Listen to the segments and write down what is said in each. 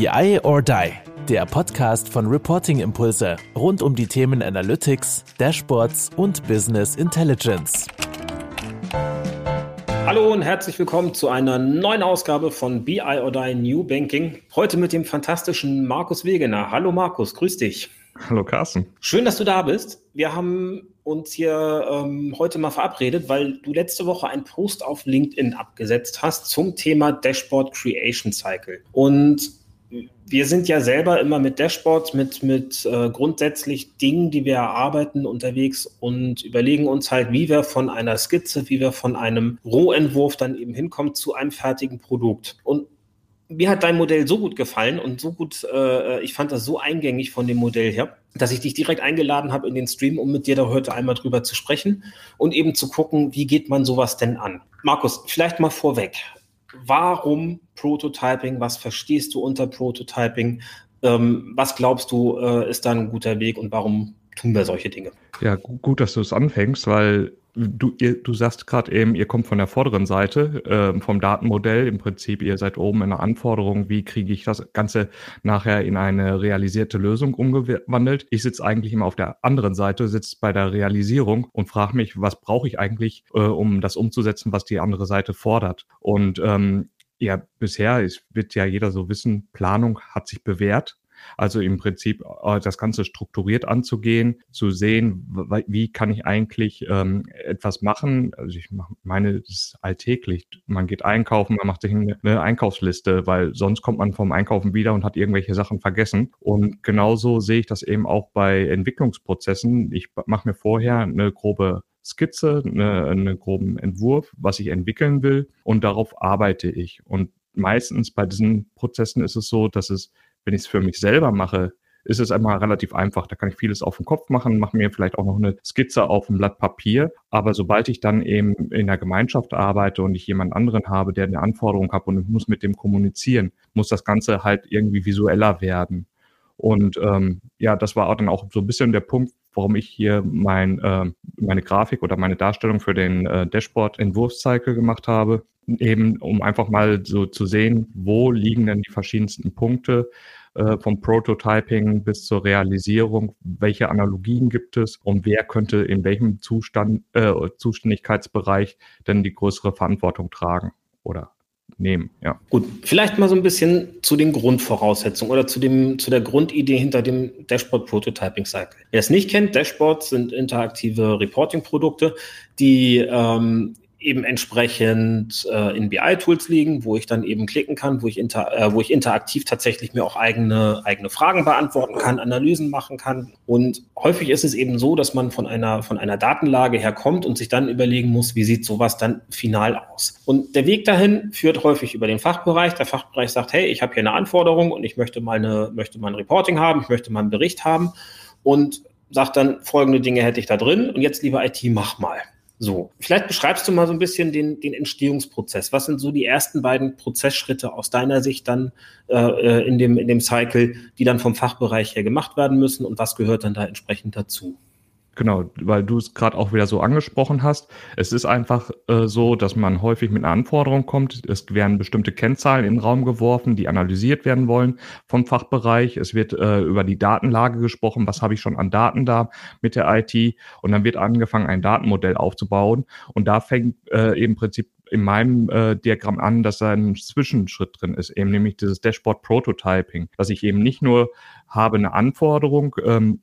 BI or Die, der Podcast von Reporting Impulse rund um die Themen Analytics, Dashboards und Business Intelligence. Hallo und herzlich willkommen zu einer neuen Ausgabe von BI or Die New Banking. Heute mit dem fantastischen Markus Wegener. Hallo Markus, grüß dich. Hallo Carsten. Schön, dass du da bist. Wir haben uns hier ähm, heute mal verabredet, weil du letzte Woche einen Post auf LinkedIn abgesetzt hast zum Thema Dashboard Creation Cycle. Und wir sind ja selber immer mit Dashboards, mit, mit äh, grundsätzlich Dingen, die wir erarbeiten, unterwegs und überlegen uns halt, wie wir von einer Skizze, wie wir von einem Rohentwurf dann eben hinkommen zu einem fertigen Produkt. Und mir hat dein Modell so gut gefallen und so gut, äh, ich fand das so eingängig von dem Modell her, dass ich dich direkt eingeladen habe in den Stream, um mit dir da heute einmal drüber zu sprechen und eben zu gucken, wie geht man sowas denn an. Markus, vielleicht mal vorweg warum Prototyping? Was verstehst du unter Prototyping? Ähm, was glaubst du, äh, ist da ein guter Weg und warum tun wir solche Dinge? Ja, gut, dass du es anfängst, weil du, ihr, du sagst gerade eben, ihr kommt von der vorderen Seite äh, vom Datenmodell. Im Prinzip, ihr seid oben in der Anforderung, wie kriege ich das Ganze nachher in eine realisierte Lösung umgewandelt. Ich sitze eigentlich immer auf der anderen Seite, sitze bei der Realisierung und frage mich, was brauche ich eigentlich, äh, um das umzusetzen, was die andere Seite fordert. Und ähm, ja, bisher ist, wird ja jeder so wissen, Planung hat sich bewährt. Also im Prinzip äh, das Ganze strukturiert anzugehen, zu sehen, wie kann ich eigentlich ähm, etwas machen. Also ich meine, das ist alltäglich. Man geht einkaufen, man macht sich eine Einkaufsliste, weil sonst kommt man vom Einkaufen wieder und hat irgendwelche Sachen vergessen. Und genauso sehe ich das eben auch bei Entwicklungsprozessen. Ich mache mir vorher eine grobe Skizze, eine, einen groben Entwurf, was ich entwickeln will und darauf arbeite ich. Und meistens bei diesen Prozessen ist es so, dass es wenn ich es für mich selber mache, ist es einmal relativ einfach. Da kann ich vieles auf dem Kopf machen, mache mir vielleicht auch noch eine Skizze auf dem Blatt Papier. Aber sobald ich dann eben in der Gemeinschaft arbeite und ich jemand anderen habe, der eine Anforderung hat und ich muss mit dem kommunizieren, muss das Ganze halt irgendwie visueller werden. Und ähm, ja, das war dann auch so ein bisschen der Punkt, warum ich hier mein, äh, meine Grafik oder meine Darstellung für den äh, Dashboard-Entwurfscycle gemacht habe. Eben, um einfach mal so zu sehen, wo liegen denn die verschiedensten Punkte äh, vom Prototyping bis zur Realisierung, welche Analogien gibt es und wer könnte in welchem Zustand, äh, Zuständigkeitsbereich denn die größere Verantwortung tragen oder nehmen. Ja. Gut, vielleicht mal so ein bisschen zu den Grundvoraussetzungen oder zu, dem, zu der Grundidee hinter dem Dashboard Prototyping Cycle. Wer es nicht kennt, Dashboards sind interaktive Reporting-Produkte, die ähm, eben entsprechend äh, in BI-Tools liegen, wo ich dann eben klicken kann, wo ich, inter, äh, wo ich interaktiv tatsächlich mir auch eigene, eigene Fragen beantworten kann, Analysen machen kann. Und häufig ist es eben so, dass man von einer, von einer Datenlage herkommt und sich dann überlegen muss, wie sieht sowas dann final aus. Und der Weg dahin führt häufig über den Fachbereich. Der Fachbereich sagt, hey, ich habe hier eine Anforderung und ich möchte mal, eine, möchte mal ein Reporting haben, ich möchte mal einen Bericht haben und sagt dann, folgende Dinge hätte ich da drin und jetzt, lieber IT, mach mal. So, vielleicht beschreibst du mal so ein bisschen den, den Entstehungsprozess. Was sind so die ersten beiden Prozessschritte aus deiner Sicht dann äh, äh, in, dem, in dem Cycle, die dann vom Fachbereich her gemacht werden müssen und was gehört dann da entsprechend dazu? Genau, weil du es gerade auch wieder so angesprochen hast. Es ist einfach äh, so, dass man häufig mit einer Anforderung kommt. Es werden bestimmte Kennzahlen in den Raum geworfen, die analysiert werden wollen vom Fachbereich. Es wird äh, über die Datenlage gesprochen. Was habe ich schon an Daten da mit der IT? Und dann wird angefangen, ein Datenmodell aufzubauen. Und da fängt äh, im Prinzip in meinem äh, Diagramm an, dass da ein Zwischenschritt drin ist, eben nämlich dieses Dashboard Prototyping, dass ich eben nicht nur habe eine Anforderung, ähm,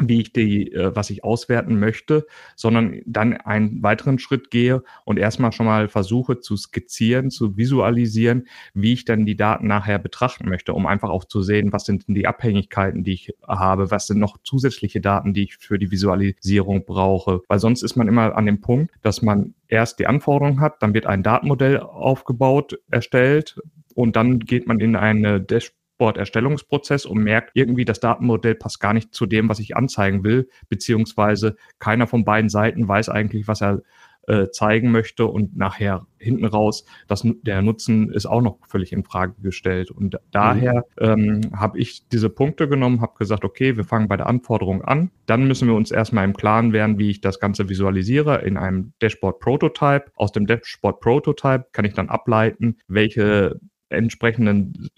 wie ich die, äh, was ich auswerten möchte, sondern dann einen weiteren Schritt gehe und erstmal schon mal versuche zu skizzieren, zu visualisieren, wie ich dann die Daten nachher betrachten möchte, um einfach auch zu sehen, was sind denn die Abhängigkeiten, die ich habe, was sind noch zusätzliche Daten, die ich für die Visualisierung brauche. Weil sonst ist man immer an dem Punkt, dass man erst die Anforderungen hat, dann wird ein Datenmodell aufgebaut, erstellt, und dann geht man in eine Dashboard Dashboard-Erstellungsprozess und merkt irgendwie, das Datenmodell passt gar nicht zu dem, was ich anzeigen will, beziehungsweise keiner von beiden Seiten weiß eigentlich, was er äh, zeigen möchte und nachher hinten raus, das, der Nutzen ist auch noch völlig in Frage gestellt. Und daher mhm. ähm, habe ich diese Punkte genommen, habe gesagt, okay, wir fangen bei der Anforderung an. Dann müssen wir uns erstmal im Klaren werden, wie ich das Ganze visualisiere in einem Dashboard Prototype. Aus dem Dashboard Prototype kann ich dann ableiten, welche entsprechenden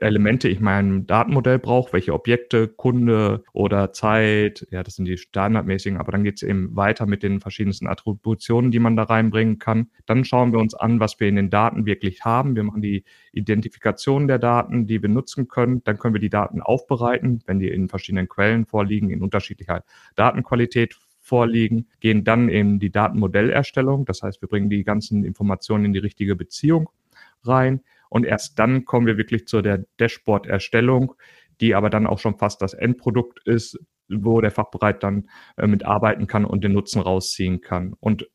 Elemente ich meinem Datenmodell brauche, welche Objekte, Kunde oder Zeit, ja, das sind die standardmäßigen, aber dann geht es eben weiter mit den verschiedensten Attributionen, die man da reinbringen kann. Dann schauen wir uns an, was wir in den Daten wirklich haben. Wir machen die Identifikation der Daten, die wir nutzen können. Dann können wir die Daten aufbereiten, wenn die in verschiedenen Quellen vorliegen, in unterschiedlicher Datenqualität vorliegen, gehen dann in die Datenmodellerstellung. Das heißt, wir bringen die ganzen Informationen in die richtige Beziehung rein und erst dann kommen wir wirklich zu der Dashboard-Erstellung, die aber dann auch schon fast das Endprodukt ist, wo der Fachbereich dann äh, mitarbeiten kann und den Nutzen rausziehen kann. Und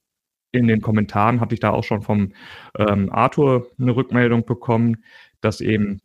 in den Kommentaren hatte ich da auch schon vom ähm, Arthur eine Rückmeldung bekommen, dass eben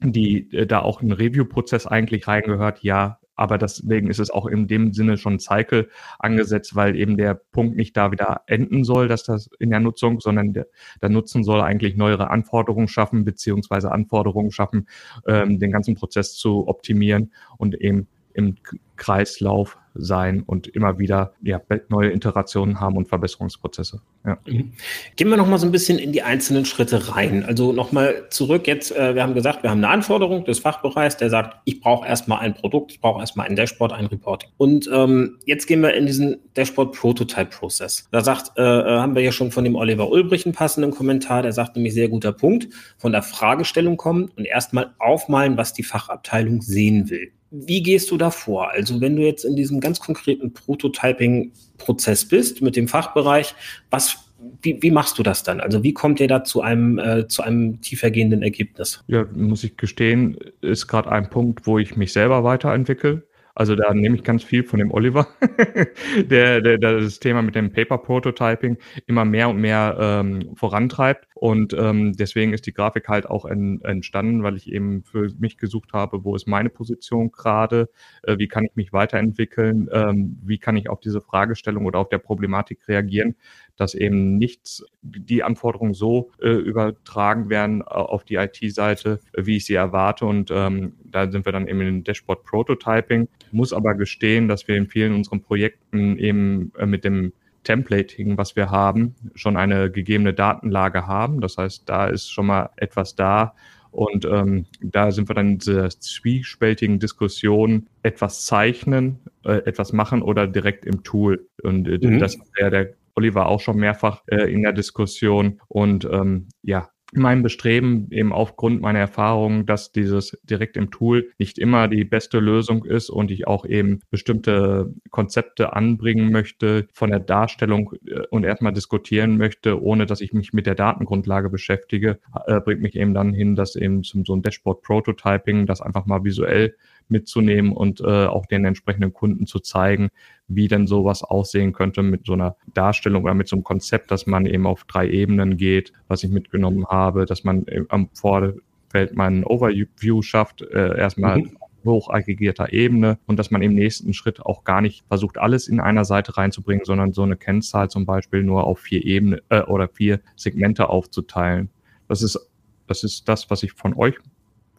die äh, da auch ein Review-Prozess eigentlich reingehört. Ja, aber deswegen ist es auch in dem Sinne schon Cycle angesetzt, weil eben der Punkt nicht da wieder enden soll, dass das in der Nutzung, sondern der, der Nutzen soll eigentlich neuere Anforderungen schaffen, beziehungsweise Anforderungen schaffen, ähm, den ganzen Prozess zu optimieren und eben im Kreislauf sein und immer wieder ja, neue Iterationen haben und Verbesserungsprozesse. Ja. Mhm. Gehen wir nochmal so ein bisschen in die einzelnen Schritte rein. Also nochmal zurück jetzt, äh, wir haben gesagt, wir haben eine Anforderung des Fachbereichs, der sagt, ich brauche erstmal ein Produkt, ich brauche erstmal ein Dashboard, ein Reporting. Und ähm, jetzt gehen wir in diesen Dashboard Prototype Prozess. Da sagt, äh, äh, haben wir ja schon von dem Oliver Ulbrich einen passenden Kommentar, der sagt nämlich sehr guter Punkt, von der Fragestellung kommen und erstmal aufmalen, was die Fachabteilung sehen will. Wie gehst du da vor? Also wenn du jetzt in diesem ganz konkreten Prototyping-Prozess bist mit dem Fachbereich, was wie, wie, machst du das dann? Also wie kommt ihr da zu einem, äh, zu einem tiefergehenden Ergebnis? Ja, muss ich gestehen, ist gerade ein Punkt, wo ich mich selber weiterentwickle. Also da nehme ich ganz viel von dem Oliver, der, der, der das Thema mit dem Paper Prototyping immer mehr und mehr ähm, vorantreibt. Und ähm, deswegen ist die Grafik halt auch en, entstanden, weil ich eben für mich gesucht habe, wo ist meine Position gerade, äh, wie kann ich mich weiterentwickeln, ähm, wie kann ich auf diese Fragestellung oder auf der Problematik reagieren, dass eben nicht die Anforderungen so äh, übertragen werden auf die IT-Seite, wie ich sie erwarte. Und ähm, da sind wir dann eben in Dashboard Prototyping. Muss aber gestehen, dass wir in vielen unseren Projekten eben äh, mit dem Templating, was wir haben, schon eine gegebene Datenlage haben. Das heißt, da ist schon mal etwas da. Und ähm, da sind wir dann in dieser zwiespältigen Diskussion, etwas zeichnen, äh, etwas machen oder direkt im Tool. Und äh, mhm. das wäre der Oliver auch schon mehrfach äh, in der Diskussion. Und ähm, ja, mein Bestreben eben aufgrund meiner Erfahrung, dass dieses direkt im Tool nicht immer die beste Lösung ist und ich auch eben bestimmte Konzepte anbringen möchte von der Darstellung äh, und erstmal diskutieren möchte, ohne dass ich mich mit der Datengrundlage beschäftige, äh, bringt mich eben dann hin, dass eben zum so ein Dashboard Prototyping das einfach mal visuell mitzunehmen und äh, auch den entsprechenden Kunden zu zeigen, wie denn sowas aussehen könnte mit so einer Darstellung oder mit so einem Konzept, dass man eben auf drei Ebenen geht, was ich mitgenommen habe, dass man am Vorfeld mal ein Overview schafft, äh, erstmal mhm hoch aggregierter Ebene und dass man im nächsten Schritt auch gar nicht versucht, alles in einer Seite reinzubringen, sondern so eine Kennzahl zum Beispiel nur auf vier Ebenen äh, oder vier Segmente aufzuteilen. Das ist, das ist das, was ich von euch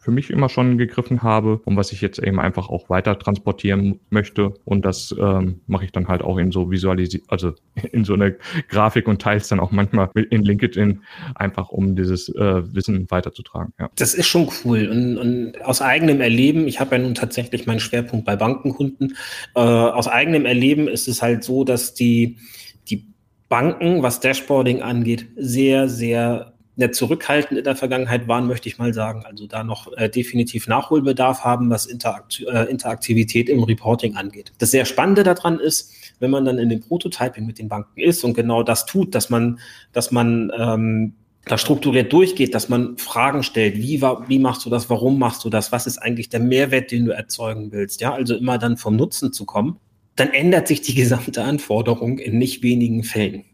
für mich immer schon gegriffen habe und was ich jetzt eben einfach auch weiter transportieren möchte. Und das ähm, mache ich dann halt auch in so visualisiert, also in so eine Grafik und teils dann auch manchmal in LinkedIn, einfach um dieses äh, Wissen weiterzutragen. Ja. Das ist schon cool. Und, und aus eigenem Erleben, ich habe ja nun tatsächlich meinen Schwerpunkt bei Bankenkunden, äh, aus eigenem Erleben ist es halt so, dass die, die Banken, was Dashboarding angeht, sehr, sehr ja, zurückhaltend in der Vergangenheit waren, möchte ich mal sagen. Also da noch äh, definitiv Nachholbedarf haben, was Interakt äh, Interaktivität im Reporting angeht. Das sehr Spannende daran ist, wenn man dann in dem Prototyping mit den Banken ist und genau das tut, dass man, dass man ähm, da strukturiert durchgeht, dass man Fragen stellt, wie, wie machst du das, warum machst du das, was ist eigentlich der Mehrwert, den du erzeugen willst, ja, also immer dann vom Nutzen zu kommen, dann ändert sich die gesamte Anforderung in nicht wenigen Fällen.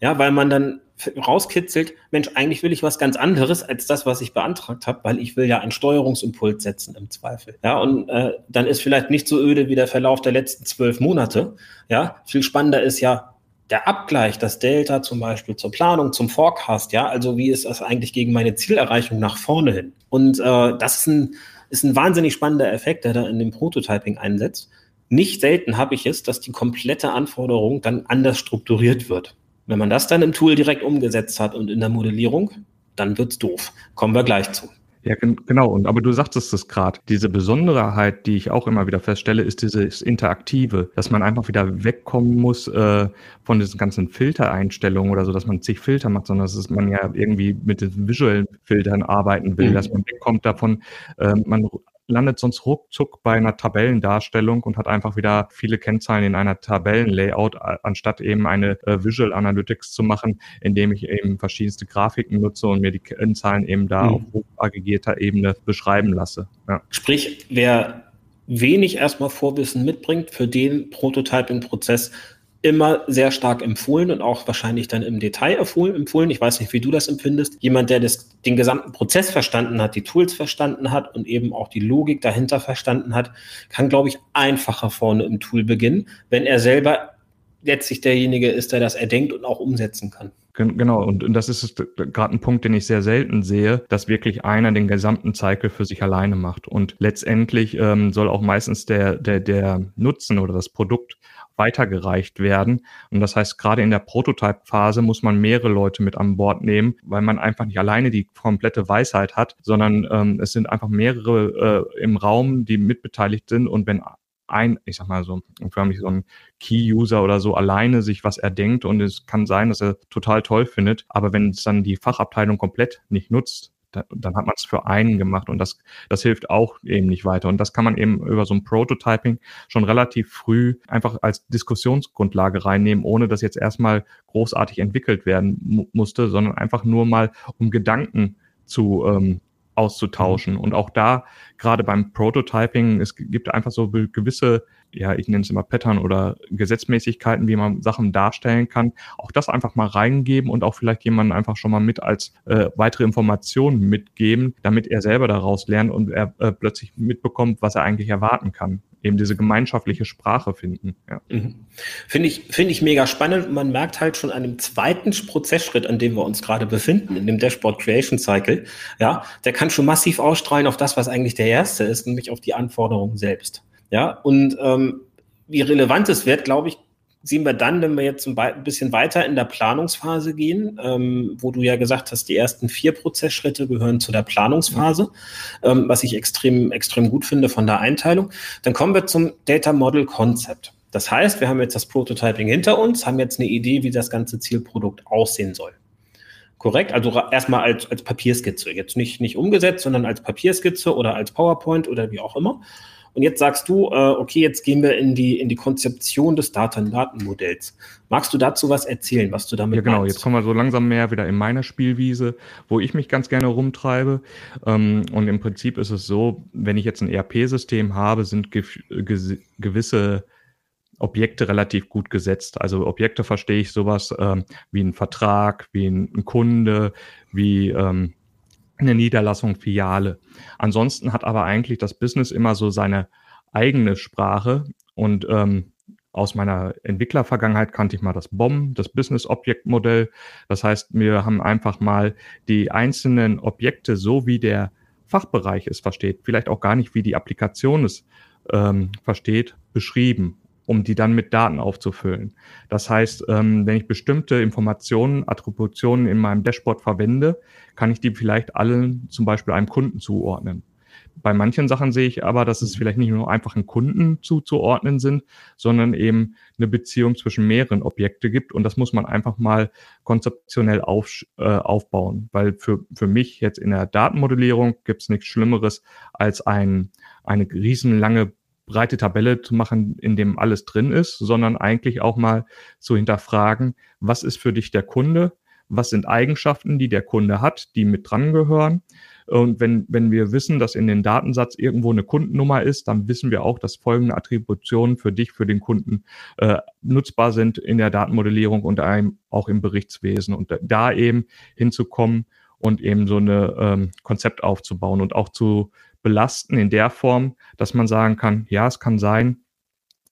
Ja, weil man dann rauskitzelt, Mensch, eigentlich will ich was ganz anderes als das, was ich beantragt habe, weil ich will ja einen Steuerungsimpuls setzen im Zweifel. Ja, und äh, dann ist vielleicht nicht so öde wie der Verlauf der letzten zwölf Monate. Ja, viel spannender ist ja der Abgleich, das Delta zum Beispiel zur Planung, zum Forecast. Ja, also wie ist das eigentlich gegen meine Zielerreichung nach vorne hin? Und äh, das ist ein, ist ein wahnsinnig spannender Effekt, der da in dem Prototyping einsetzt. Nicht selten habe ich es, dass die komplette Anforderung dann anders strukturiert wird. Wenn man das dann im Tool direkt umgesetzt hat und in der Modellierung, dann wird's doof. Kommen wir gleich zu. Ja, genau. Und aber du sagtest es gerade. Diese Besonderheit, die ich auch immer wieder feststelle, ist dieses Interaktive, dass man einfach wieder wegkommen muss äh, von diesen ganzen Filtereinstellungen oder so, dass man zig Filter macht, sondern dass man ja irgendwie mit den visuellen Filtern arbeiten will, mhm. dass man wegkommt davon, äh, man landet sonst ruckzuck bei einer Tabellendarstellung und hat einfach wieder viele Kennzahlen in einer Tabellenlayout, anstatt eben eine äh, Visual Analytics zu machen, indem ich eben verschiedenste Grafiken nutze und mir die Kennzahlen eben da mhm. auf hochaggregierter Ebene beschreiben lasse. Ja. Sprich, wer wenig erstmal Vorwissen mitbringt, für den Prototyping-Prozess immer sehr stark empfohlen und auch wahrscheinlich dann im Detail empfohlen. Ich weiß nicht, wie du das empfindest. Jemand, der das, den gesamten Prozess verstanden hat, die Tools verstanden hat und eben auch die Logik dahinter verstanden hat, kann, glaube ich, einfacher vorne im Tool beginnen, wenn er selber letztlich derjenige ist, der das erdenkt und auch umsetzen kann. Genau, und, das ist gerade ein Punkt, den ich sehr selten sehe, dass wirklich einer den gesamten Cycle für sich alleine macht. Und letztendlich ähm, soll auch meistens der, der, der Nutzen oder das Produkt weitergereicht werden. Und das heißt, gerade in der Prototype-Phase muss man mehrere Leute mit an Bord nehmen, weil man einfach nicht alleine die komplette Weisheit hat, sondern ähm, es sind einfach mehrere äh, im Raum, die mitbeteiligt sind. Und wenn ein, ich sag mal so, förmlich so ein Key-User oder so alleine sich was erdenkt und es kann sein, dass er total toll findet, aber wenn es dann die Fachabteilung komplett nicht nutzt, dann hat man es für einen gemacht und das, das hilft auch eben nicht weiter. Und das kann man eben über so ein Prototyping schon relativ früh einfach als Diskussionsgrundlage reinnehmen, ohne dass jetzt erstmal großartig entwickelt werden mu musste, sondern einfach nur mal um Gedanken zu ähm, auszutauschen. Und auch da, gerade beim Prototyping, es gibt einfach so gewisse ja, ich nenne es immer Pattern oder Gesetzmäßigkeiten, wie man Sachen darstellen kann. Auch das einfach mal reingeben und auch vielleicht jemanden einfach schon mal mit als äh, weitere Informationen mitgeben, damit er selber daraus lernt und er äh, plötzlich mitbekommt, was er eigentlich erwarten kann. Eben diese gemeinschaftliche Sprache finden. Ja. Mhm. Finde ich, finde ich mega spannend. Man merkt halt schon an dem zweiten Prozessschritt, an dem wir uns gerade befinden, in dem Dashboard Creation Cycle, ja, der kann schon massiv ausstrahlen auf das, was eigentlich der erste ist, nämlich auf die Anforderungen selbst. Ja, und ähm, wie relevant es wird, glaube ich, sehen wir dann, wenn wir jetzt ein bisschen weiter in der Planungsphase gehen, ähm, wo du ja gesagt hast, die ersten vier Prozessschritte gehören zu der Planungsphase, ähm, was ich extrem, extrem gut finde von der Einteilung. Dann kommen wir zum Data Model Concept. Das heißt, wir haben jetzt das Prototyping hinter uns, haben jetzt eine Idee, wie das ganze Zielprodukt aussehen soll. Korrekt? Also erstmal als, als Papierskizze. Jetzt nicht, nicht umgesetzt, sondern als Papierskizze oder als PowerPoint oder wie auch immer. Und jetzt sagst du, äh, okay, jetzt gehen wir in die, in die Konzeption des Daten-Datenmodells. Magst du dazu was erzählen, was du damit Ja, genau. Meinst? Jetzt kommen wir so langsam mehr wieder in meiner Spielwiese, wo ich mich ganz gerne rumtreibe. Ähm, und im Prinzip ist es so, wenn ich jetzt ein ERP-System habe, sind gewisse Objekte relativ gut gesetzt. Also Objekte verstehe ich sowas ähm, wie ein Vertrag, wie ein, ein Kunde, wie ähm, eine Niederlassung, Filiale. Ansonsten hat aber eigentlich das Business immer so seine eigene Sprache und ähm, aus meiner Entwicklervergangenheit kannte ich mal das BOM, das Business Object Modell. Das heißt, wir haben einfach mal die einzelnen Objekte so wie der Fachbereich es versteht, vielleicht auch gar nicht wie die Applikation es ähm, versteht, beschrieben um die dann mit Daten aufzufüllen. Das heißt, ähm, wenn ich bestimmte Informationen, Attributionen in meinem Dashboard verwende, kann ich die vielleicht allen zum Beispiel einem Kunden zuordnen. Bei manchen Sachen sehe ich aber, dass es vielleicht nicht nur einfach einen Kunden zuzuordnen sind, sondern eben eine Beziehung zwischen mehreren Objekte gibt. Und das muss man einfach mal konzeptionell auf, äh, aufbauen. Weil für, für mich jetzt in der Datenmodellierung gibt es nichts Schlimmeres als ein, eine riesenlange breite Tabelle zu machen, in dem alles drin ist, sondern eigentlich auch mal zu hinterfragen, was ist für dich der Kunde? Was sind Eigenschaften, die der Kunde hat, die mit dran gehören? Und wenn, wenn wir wissen, dass in den Datensatz irgendwo eine Kundennummer ist, dann wissen wir auch, dass folgende Attributionen für dich, für den Kunden äh, nutzbar sind in der Datenmodellierung und einem auch im Berichtswesen. Und da eben hinzukommen und eben so eine ähm, Konzept aufzubauen und auch zu belasten in der Form, dass man sagen kann, ja, es kann sein,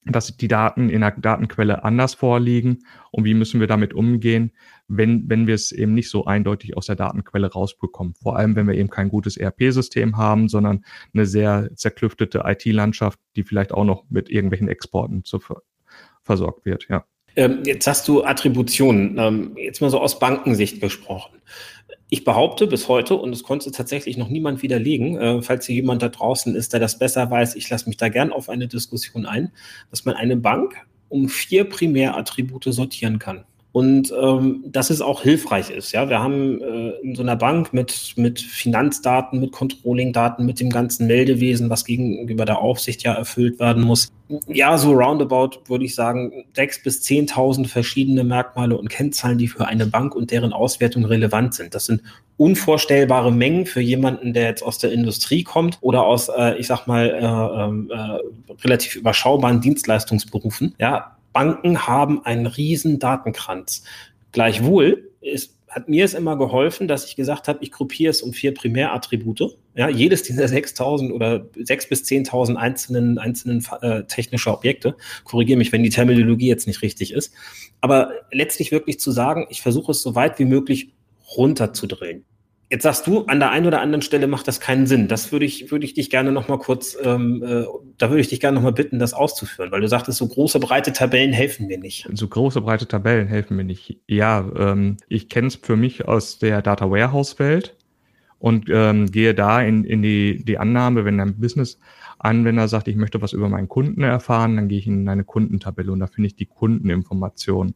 dass die Daten in der Datenquelle anders vorliegen und wie müssen wir damit umgehen, wenn, wenn wir es eben nicht so eindeutig aus der Datenquelle rausbekommen. Vor allem, wenn wir eben kein gutes ERP-System haben, sondern eine sehr zerklüftete IT-Landschaft, die vielleicht auch noch mit irgendwelchen Exporten zu versorgt wird, ja. Ähm, jetzt hast du Attributionen, ähm, jetzt mal so aus Bankensicht gesprochen. Ich behaupte bis heute, und es konnte tatsächlich noch niemand widerlegen, äh, falls hier jemand da draußen ist, der das besser weiß, ich lasse mich da gern auf eine Diskussion ein, dass man eine Bank um vier Primärattribute sortieren kann und ähm, dass es auch hilfreich ist. Ja, wir haben äh, in so einer Bank mit mit Finanzdaten, mit Controlling-Daten, mit dem ganzen Meldewesen, was gegenüber der Aufsicht ja erfüllt werden muss. Ja, so roundabout würde ich sagen sechs bis zehntausend verschiedene Merkmale und Kennzahlen, die für eine Bank und deren Auswertung relevant sind. Das sind unvorstellbare Mengen für jemanden, der jetzt aus der Industrie kommt oder aus, äh, ich sag mal, äh, ähm, äh, relativ überschaubaren Dienstleistungsberufen. Ja, Banken haben einen riesen Datenkranz. Gleichwohl ist, hat mir es immer geholfen, dass ich gesagt habe, ich gruppiere es um vier Primärattribute. Ja, jedes dieser 6.000 oder 6.000 bis 10.000 einzelnen, einzelnen äh, technischer Objekte. Korrigiere mich, wenn die Terminologie jetzt nicht richtig ist. Aber letztlich wirklich zu sagen, ich versuche es so weit wie möglich runterzudrehen. Jetzt sagst du, an der einen oder anderen Stelle macht das keinen Sinn. Das würde ich, würde ich dich gerne noch mal kurz, ähm, äh, da würde ich dich gerne noch mal bitten, das auszuführen, weil du sagtest, so große, breite Tabellen helfen mir nicht. So große, breite Tabellen helfen mir nicht. Ja, ähm, ich kenne es für mich aus der Data Warehouse-Welt und ähm, gehe da in, in die, die Annahme, wenn ein Business-Anwender sagt, ich möchte was über meinen Kunden erfahren, dann gehe ich in eine Kundentabelle und da finde ich die Kundeninformationen.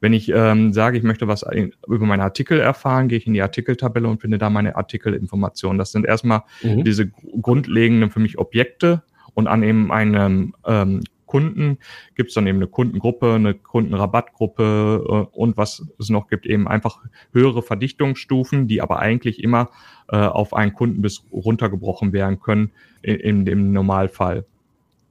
Wenn ich ähm, sage, ich möchte was über meine Artikel erfahren, gehe ich in die Artikeltabelle und finde da meine Artikelinformationen. Das sind erstmal mhm. diese grundlegenden für mich Objekte und an eben einem ähm, Kunden gibt es dann eben eine Kundengruppe, eine Kundenrabattgruppe äh, und was es noch gibt, eben einfach höhere Verdichtungsstufen, die aber eigentlich immer äh, auf einen Kunden bis runtergebrochen werden können in, in dem Normalfall.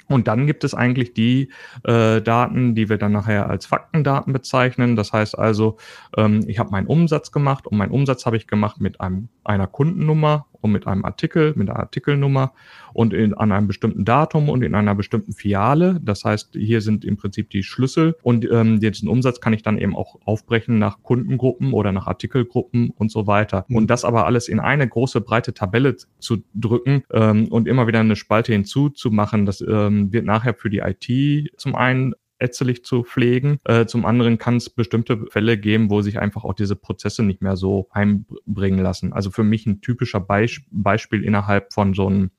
Und dann gibt es eigentlich die äh, Daten, die wir dann nachher als Faktendaten bezeichnen. Das heißt also, ähm, ich habe meinen Umsatz gemacht und meinen Umsatz habe ich gemacht mit einem, einer Kundennummer und mit einem Artikel, mit einer Artikelnummer und in, an einem bestimmten Datum und in einer bestimmten Fiale. Das heißt, hier sind im Prinzip die Schlüssel und ähm, diesen Umsatz kann ich dann eben auch aufbrechen nach Kundengruppen oder nach Artikelgruppen und so weiter. Mhm. Und das aber alles in eine große breite Tabelle zu drücken ähm, und immer wieder eine Spalte hinzuzumachen, das ähm, wird nachher für die IT zum einen ätzelig zu pflegen. Äh, zum anderen kann es bestimmte Fälle geben, wo sich einfach auch diese Prozesse nicht mehr so einbringen lassen. Also für mich ein typischer Beisp Beispiel innerhalb von so einem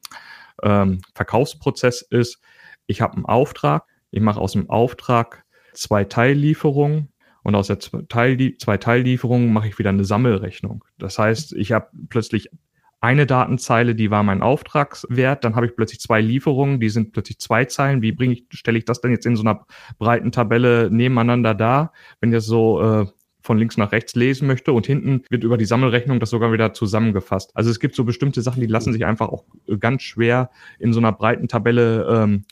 ähm, Verkaufsprozess ist, ich habe einen Auftrag, ich mache aus dem Auftrag zwei Teillieferungen und aus der zwei, Teillieferungen mache ich wieder eine Sammelrechnung. Das heißt, ich habe plötzlich eine Datenzeile, die war mein Auftragswert, dann habe ich plötzlich zwei Lieferungen, die sind plötzlich zwei Zeilen. Wie bringe ich, stelle ich das denn jetzt in so einer breiten Tabelle nebeneinander dar, wenn das so äh, von links nach rechts lesen möchte und hinten wird über die Sammelrechnung das sogar wieder zusammengefasst. Also es gibt so bestimmte Sachen, die lassen sich einfach auch ganz schwer in so einer breiten Tabelle ähm,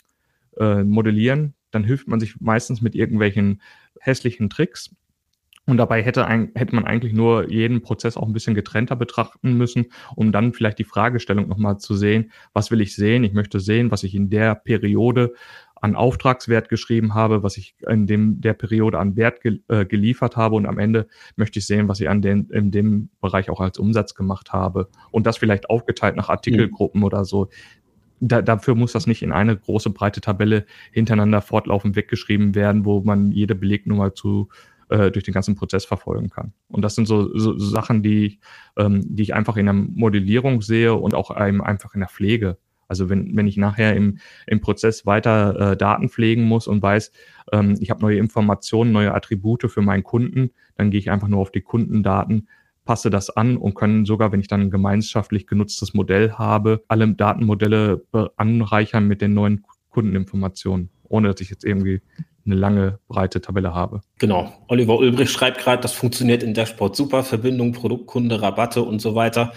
äh, modellieren. Dann hilft man sich meistens mit irgendwelchen hässlichen Tricks. Und dabei hätte, ein, hätte man eigentlich nur jeden Prozess auch ein bisschen getrennter betrachten müssen, um dann vielleicht die Fragestellung nochmal zu sehen, was will ich sehen? Ich möchte sehen, was ich in der Periode an Auftragswert geschrieben habe, was ich in dem, der Periode an Wert ge, äh, geliefert habe und am Ende möchte ich sehen, was ich an den, in dem Bereich auch als Umsatz gemacht habe und das vielleicht aufgeteilt nach Artikelgruppen mhm. oder so. Da, dafür muss das nicht in eine große breite Tabelle hintereinander fortlaufend weggeschrieben werden, wo man jede Belegnummer zu äh, durch den ganzen Prozess verfolgen kann. Und das sind so, so Sachen, die, ähm, die ich einfach in der Modellierung sehe und auch einem einfach in der Pflege. Also wenn, wenn ich nachher im, im Prozess weiter äh, Daten pflegen muss und weiß, ähm, ich habe neue Informationen, neue Attribute für meinen Kunden, dann gehe ich einfach nur auf die Kundendaten, passe das an und können sogar, wenn ich dann ein gemeinschaftlich genutztes Modell habe, alle Datenmodelle anreichern mit den neuen Kundeninformationen, ohne dass ich jetzt irgendwie eine lange, breite Tabelle habe. Genau. Oliver Ulbrich schreibt gerade, das funktioniert in Dashboard super. Verbindung, Produktkunde, Rabatte und so weiter.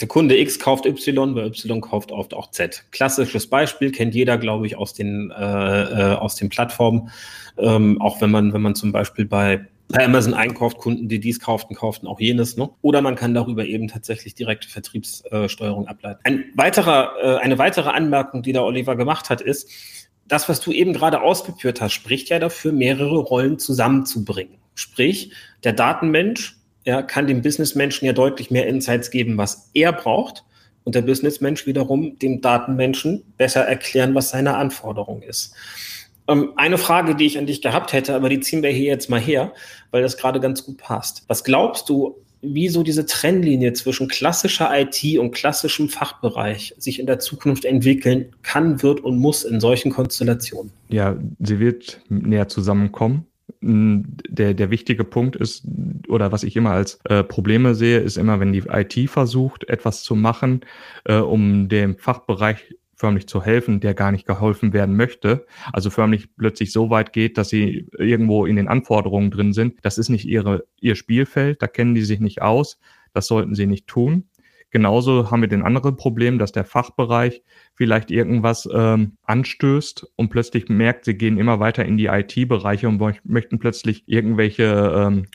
Der Kunde X kauft Y, weil Y kauft oft auch Z. Klassisches Beispiel kennt jeder, glaube ich, aus den äh, äh, aus den Plattformen. Ähm, auch wenn man wenn man zum Beispiel bei bei Amazon einkauft, Kunden, die dies kauften, kauften auch jenes. Ne? Oder man kann darüber eben tatsächlich direkte Vertriebssteuerung ableiten. Ein weiterer, äh, eine weitere Anmerkung, die der Oliver gemacht hat, ist, das, was du eben gerade ausgeführt hast, spricht ja dafür, mehrere Rollen zusammenzubringen. Sprich, der Datenmensch er kann dem Businessmenschen ja deutlich mehr Insights geben, was er braucht. Und der Businessmensch wiederum dem Datenmenschen besser erklären, was seine Anforderung ist. Ähm, eine Frage, die ich an dich gehabt hätte, aber die ziehen wir hier jetzt mal her, weil das gerade ganz gut passt. Was glaubst du, wie so diese Trennlinie zwischen klassischer IT und klassischem Fachbereich sich in der Zukunft entwickeln kann, wird und muss in solchen Konstellationen. Ja, sie wird näher zusammenkommen. Der, der wichtige Punkt ist, oder was ich immer als äh, Probleme sehe, ist immer, wenn die IT versucht, etwas zu machen, äh, um dem Fachbereich förmlich zu helfen, der gar nicht geholfen werden möchte. Also förmlich plötzlich so weit geht, dass sie irgendwo in den Anforderungen drin sind. Das ist nicht ihre, ihr Spielfeld, da kennen die sich nicht aus. Das sollten sie nicht tun. Genauso haben wir den anderen Problem, dass der Fachbereich vielleicht irgendwas ähm, anstößt und plötzlich merkt, sie gehen immer weiter in die IT-Bereiche und möchten plötzlich irgendwelche ähm,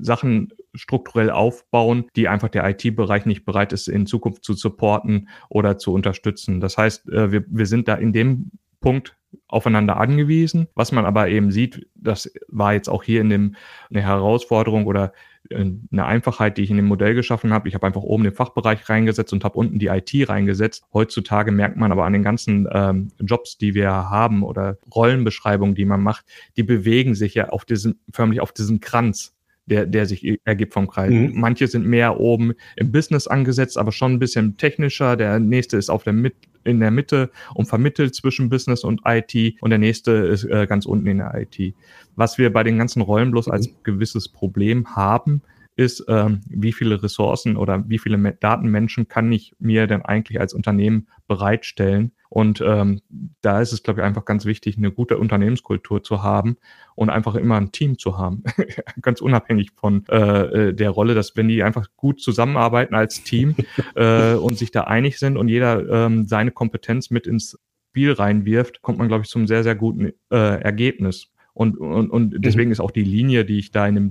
Sachen strukturell aufbauen, die einfach der IT-Bereich nicht bereit ist, in Zukunft zu supporten oder zu unterstützen. Das heißt, äh, wir, wir sind da in dem Punkt aufeinander angewiesen. Was man aber eben sieht, das war jetzt auch hier in dem eine Herausforderung oder äh, eine Einfachheit, die ich in dem Modell geschaffen habe. Ich habe einfach oben den Fachbereich reingesetzt und habe unten die IT reingesetzt. Heutzutage merkt man aber an den ganzen ähm, Jobs, die wir haben oder Rollenbeschreibungen, die man macht, die bewegen sich ja auf diesem, förmlich auf diesem Kranz der, der sich ergibt vom Kreis. Mhm. Manche sind mehr oben im Business angesetzt, aber schon ein bisschen technischer. Der nächste ist auf der Mit in der Mitte und vermittelt zwischen Business und IT und der nächste ist äh, ganz unten in der IT. Was wir bei den ganzen Rollen bloß als mhm. gewisses Problem haben, ist, ähm, wie viele Ressourcen oder wie viele Datenmenschen kann ich mir denn eigentlich als Unternehmen bereitstellen? Und ähm, da ist es, glaube ich, einfach ganz wichtig, eine gute Unternehmenskultur zu haben und einfach immer ein Team zu haben. ganz unabhängig von äh, äh, der Rolle, dass wenn die einfach gut zusammenarbeiten als Team äh, und sich da einig sind und jeder ähm, seine Kompetenz mit ins Spiel reinwirft, kommt man, glaube ich, zum sehr, sehr guten äh, Ergebnis. Und, und, und mhm. deswegen ist auch die Linie, die ich da in dem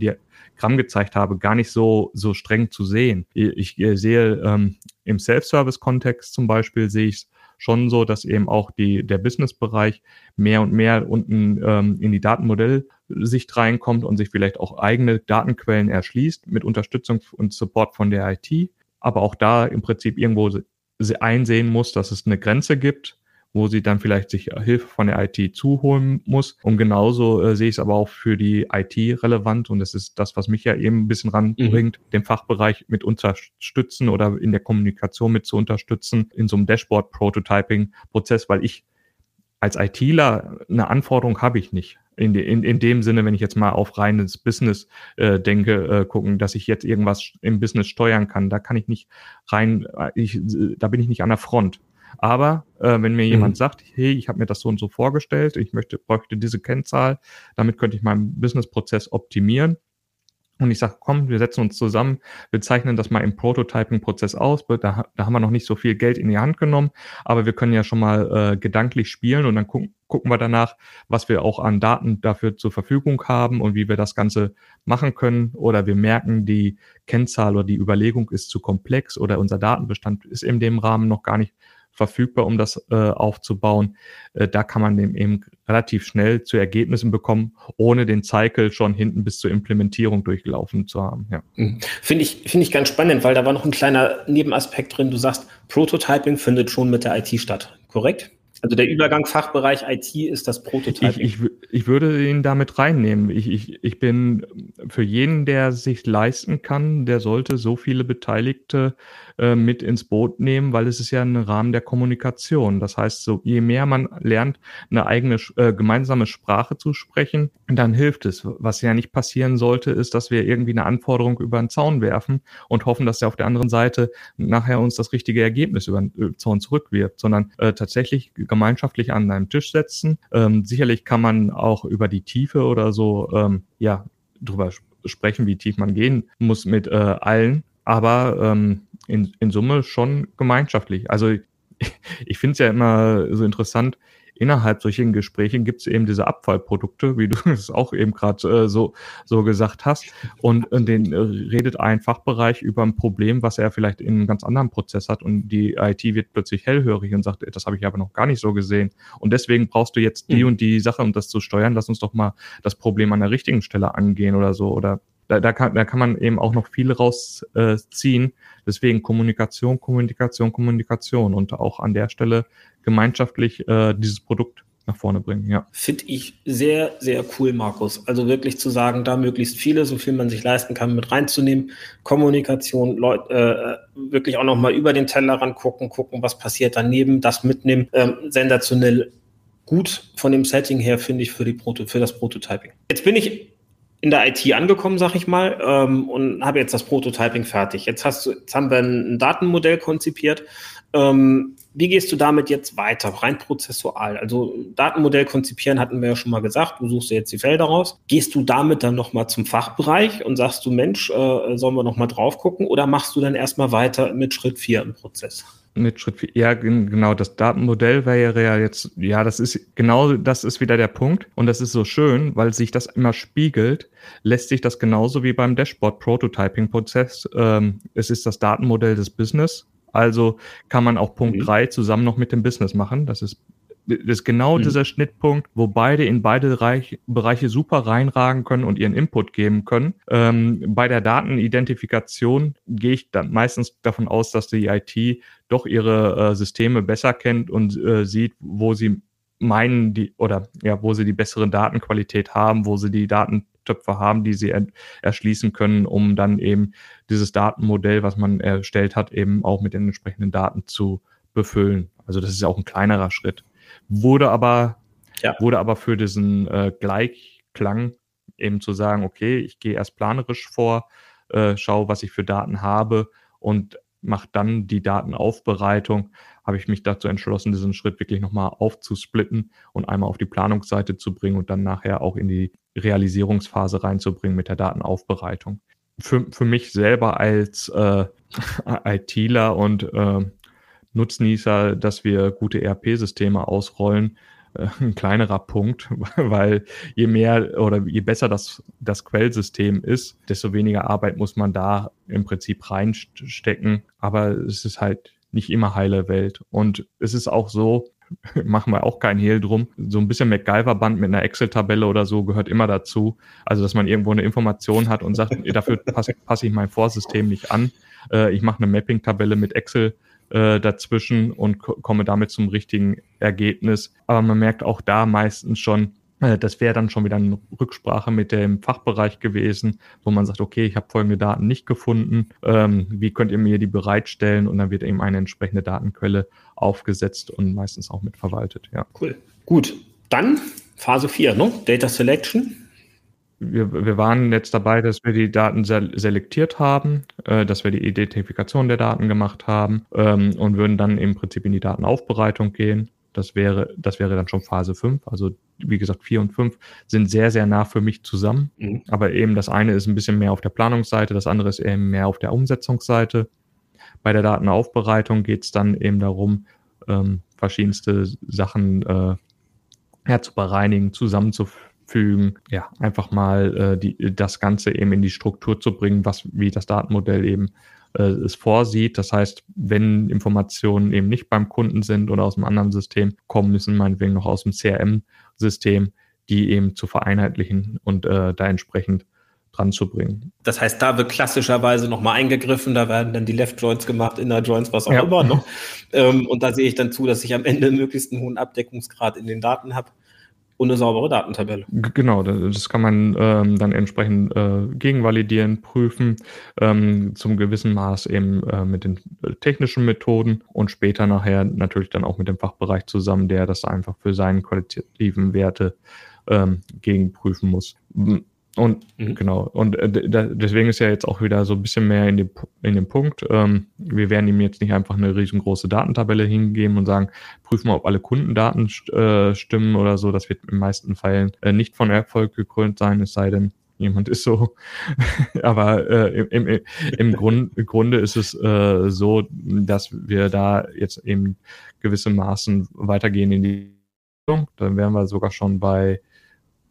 Diagramm gezeigt habe, gar nicht so, so streng zu sehen. Ich, ich sehe ähm, im Self-Service-Kontext zum Beispiel, sehe ich es schon so, dass eben auch die, der Business-Bereich mehr und mehr unten ähm, in die Datenmodellsicht reinkommt und sich vielleicht auch eigene Datenquellen erschließt mit Unterstützung und Support von der IT. Aber auch da im Prinzip irgendwo einsehen muss, dass es eine Grenze gibt, wo sie dann vielleicht sich Hilfe von der IT zuholen muss. Und genauso äh, sehe ich es aber auch für die IT relevant. Und das ist das, was mich ja eben ein bisschen ranbringt, mhm. den Fachbereich mit unterstützen oder in der Kommunikation mit zu unterstützen, in so einem Dashboard-Prototyping-Prozess, weil ich als ITler eine Anforderung habe ich nicht. In, de, in, in dem Sinne, wenn ich jetzt mal auf reines Business äh, denke, äh, gucken, dass ich jetzt irgendwas im Business steuern kann, da kann ich nicht rein, äh, ich, da bin ich nicht an der Front. Aber äh, wenn mir jemand mhm. sagt, hey, ich habe mir das so und so vorgestellt, ich möchte, bräuchte diese Kennzahl, damit könnte ich meinen Businessprozess optimieren. Und ich sage, komm, wir setzen uns zusammen, wir zeichnen das mal im Prototyping-Prozess aus. Da, da, haben wir noch nicht so viel Geld in die Hand genommen, aber wir können ja schon mal äh, gedanklich spielen und dann gucken, gucken wir danach, was wir auch an Daten dafür zur Verfügung haben und wie wir das Ganze machen können. Oder wir merken, die Kennzahl oder die Überlegung ist zu komplex oder unser Datenbestand ist in dem Rahmen noch gar nicht verfügbar, um das äh, aufzubauen. Äh, da kann man eben relativ schnell zu Ergebnissen bekommen, ohne den Cycle schon hinten bis zur Implementierung durchlaufen zu haben. Ja. Mhm. Finde ich, finde ich ganz spannend, weil da war noch ein kleiner Nebenaspekt drin. Du sagst, Prototyping findet schon mit der IT statt, korrekt? Also der Übergang Fachbereich IT ist das Prototyping. Ich, ich, ich würde ihn damit reinnehmen. Ich, ich, ich bin für jeden, der sich leisten kann, der sollte so viele Beteiligte äh, mit ins Boot nehmen, weil es ist ja ein Rahmen der Kommunikation. Das heißt, so je mehr man lernt, eine eigene äh, gemeinsame Sprache zu sprechen, dann hilft es. Was ja nicht passieren sollte, ist, dass wir irgendwie eine Anforderung über den Zaun werfen und hoffen, dass er auf der anderen Seite nachher uns das richtige Ergebnis über den äh, Zaun zurückwirft, sondern äh, tatsächlich gemeinschaftlich an einem Tisch setzen. Ähm, sicherlich kann man auch über die Tiefe oder so ähm, ja drüber sprechen, wie tief man gehen muss mit äh, allen aber ähm, in, in Summe schon gemeinschaftlich. Also ich, ich finde es ja immer so interessant, innerhalb solchen Gesprächen gibt es eben diese Abfallprodukte, wie du es auch eben gerade äh, so, so gesagt hast. Und, und den äh, redet ein Fachbereich über ein Problem, was er vielleicht in einem ganz anderen Prozess hat. Und die IT wird plötzlich hellhörig und sagt, das habe ich aber noch gar nicht so gesehen. Und deswegen brauchst du jetzt die mhm. und die Sache, um das zu steuern. Lass uns doch mal das Problem an der richtigen Stelle angehen oder so. Oder da, da, kann, da kann man eben auch noch viel rausziehen. Äh, Deswegen Kommunikation, Kommunikation, Kommunikation und auch an der Stelle gemeinschaftlich äh, dieses Produkt nach vorne bringen, ja. Finde ich sehr, sehr cool, Markus. Also wirklich zu sagen, da möglichst viele, so viel man sich leisten kann, mit reinzunehmen. Kommunikation, Leut, äh, wirklich auch nochmal über den Tellerrand gucken, gucken, was passiert daneben, das mitnehmen. Ähm, sensationell gut von dem Setting her, finde ich, für, die Proto für das Prototyping. Jetzt bin ich in der IT angekommen, sag ich mal, ähm, und habe jetzt das Prototyping fertig. Jetzt hast du, jetzt haben wir ein, Datenmodell konzipiert. Ähm, wie gehst du damit jetzt weiter, rein prozessual? Also Datenmodell konzipieren hatten wir ja schon mal gesagt, du suchst dir jetzt die Felder raus. Gehst du damit dann nochmal zum Fachbereich und sagst du, Mensch, äh, sollen wir nochmal drauf gucken oder machst du dann erstmal weiter mit Schritt 4 im Prozess? Mit Schritt 4, ja, genau, das Datenmodell wäre ja jetzt, ja, das ist, genau das ist wieder der Punkt und das ist so schön, weil sich das immer spiegelt, lässt sich das genauso wie beim Dashboard-Prototyping-Prozess, ähm, es ist das Datenmodell des Business, also kann man auch Punkt 3 mhm. zusammen noch mit dem Business machen. Das ist, das ist genau mhm. dieser Schnittpunkt, wo beide in beide Reich, Bereiche super reinragen können und ihren Input geben können. Ähm, bei der Datenidentifikation gehe ich dann meistens davon aus, dass die IT doch ihre äh, Systeme besser kennt und äh, sieht, wo sie meinen, die, oder ja, wo sie die bessere Datenqualität haben, wo sie die Daten Töpfe haben, die sie erschließen können, um dann eben dieses Datenmodell, was man erstellt hat, eben auch mit den entsprechenden Daten zu befüllen. Also das ist auch ein kleinerer Schritt. Wurde aber, ja. wurde aber für diesen äh, Gleichklang eben zu sagen, okay, ich gehe erst planerisch vor, äh, schaue, was ich für Daten habe und mache dann die Datenaufbereitung, habe ich mich dazu entschlossen, diesen Schritt wirklich nochmal aufzusplitten und einmal auf die Planungsseite zu bringen und dann nachher auch in die Realisierungsphase reinzubringen mit der Datenaufbereitung. Für, für mich selber als äh, ITler und äh, Nutznießer, dass wir gute ERP-Systeme ausrollen, äh, ein kleinerer Punkt, weil je mehr oder je besser das, das Quellsystem ist, desto weniger Arbeit muss man da im Prinzip reinstecken. Aber es ist halt nicht immer heile Welt. Und es ist auch so, machen wir auch keinen Hehl drum. So ein bisschen MacGyver-Band mit einer Excel-Tabelle oder so gehört immer dazu. Also, dass man irgendwo eine Information hat und sagt, dafür passe pass ich mein Vorsystem nicht an. Äh, ich mache eine Mapping-Tabelle mit Excel äh, dazwischen und komme damit zum richtigen Ergebnis. Aber man merkt auch da meistens schon, äh, das wäre dann schon wieder eine Rücksprache mit dem Fachbereich gewesen, wo man sagt, okay, ich habe folgende Daten nicht gefunden, ähm, wie könnt ihr mir die bereitstellen? Und dann wird eben eine entsprechende Datenquelle aufgesetzt und meistens auch mitverwaltet. Ja. Cool. Gut. Dann Phase 4, ne? Data Selection. Wir, wir waren jetzt dabei, dass wir die Daten selektiert haben, äh, dass wir die Identifikation der Daten gemacht haben ähm, und würden dann im Prinzip in die Datenaufbereitung gehen. Das wäre, das wäre dann schon Phase 5. Also wie gesagt, 4 und 5 sind sehr, sehr nah für mich zusammen. Mhm. Aber eben das eine ist ein bisschen mehr auf der Planungsseite, das andere ist eben mehr auf der Umsetzungsseite. Bei der Datenaufbereitung geht es dann eben darum, ähm, verschiedenste Sachen äh, ja, zu bereinigen, zusammenzufügen, ja, einfach mal äh, die, das Ganze eben in die Struktur zu bringen, was wie das Datenmodell eben äh, es vorsieht. Das heißt, wenn Informationen eben nicht beim Kunden sind oder aus einem anderen System kommen, müssen meinetwegen noch aus dem CRM-System, die eben zu vereinheitlichen und äh, da entsprechend dran zu bringen. Das heißt, da wird klassischerweise nochmal eingegriffen, da werden dann die Left Joints gemacht, Inner Joints, was auch ja. immer noch. Ähm, und da sehe ich dann zu, dass ich am Ende möglichst einen hohen Abdeckungsgrad in den Daten habe und eine saubere Datentabelle. Genau, das kann man ähm, dann entsprechend äh, gegenvalidieren, prüfen, ähm, zum gewissen Maß eben äh, mit den technischen Methoden und später nachher natürlich dann auch mit dem Fachbereich zusammen, der das einfach für seine qualitativen Werte ähm, gegenprüfen muss. Und mhm. genau, und äh, deswegen ist ja jetzt auch wieder so ein bisschen mehr in dem, in dem Punkt. Ähm, wir werden ihm jetzt nicht einfach eine riesengroße Datentabelle hingeben und sagen, prüfen wir, ob alle Kundendaten äh, stimmen oder so. Das wird in den meisten Fällen äh, nicht von Erfolg gekrönt sein, es sei denn, jemand ist so. Aber äh, im, im, im Grund, Grunde ist es äh, so, dass wir da jetzt eben gewisse Maßen weitergehen in die Dann wären wir sogar schon bei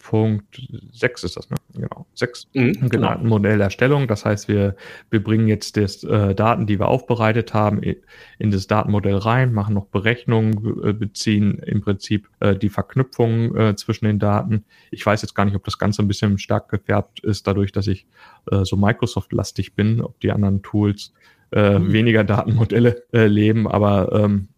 Punkt 6 ist das, ne? Genau, 6 mhm, genau. Modellerstellung. Das heißt, wir, wir bringen jetzt das, äh, Daten, die wir aufbereitet haben, in das Datenmodell rein, machen noch Berechnungen, äh, beziehen im Prinzip äh, die Verknüpfung äh, zwischen den Daten. Ich weiß jetzt gar nicht, ob das Ganze ein bisschen stark gefärbt ist, dadurch, dass ich äh, so Microsoft-lastig bin, ob die anderen Tools äh, mhm. weniger Datenmodelle äh, leben, aber ähm,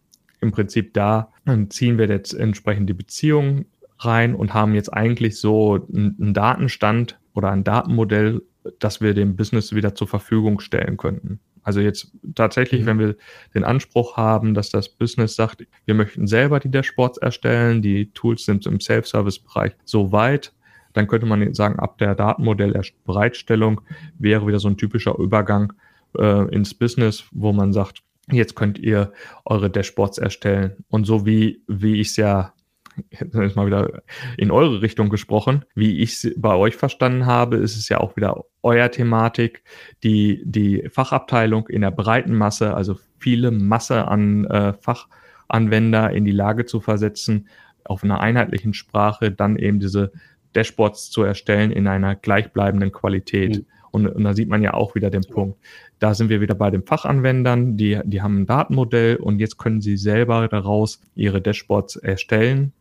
im Prinzip da ziehen wir jetzt entsprechend die Beziehungen rein und haben jetzt eigentlich so einen Datenstand oder ein Datenmodell, das wir dem Business wieder zur Verfügung stellen könnten. Also jetzt tatsächlich, mhm. wenn wir den Anspruch haben, dass das Business sagt, wir möchten selber die Dashboards erstellen, die Tools sind im Self-Service-Bereich so weit, dann könnte man sagen, ab der Datenmodellbereitstellung wäre wieder so ein typischer Übergang äh, ins Business, wo man sagt, jetzt könnt ihr eure Dashboards erstellen. Und so wie, wie ich es ja jetzt mal wieder in eure Richtung gesprochen. Wie ich es bei euch verstanden habe, ist es ja auch wieder euer Thematik, die, die Fachabteilung in der breiten Masse, also viele Masse an äh, Fachanwender in die Lage zu versetzen, auf einer einheitlichen Sprache dann eben diese Dashboards zu erstellen in einer gleichbleibenden Qualität. Mhm. Und, und, da sieht man ja auch wieder den Punkt. Da sind wir wieder bei den Fachanwendern, die, die haben ein Datenmodell und jetzt können sie selber daraus ihre Dashboards erstellen.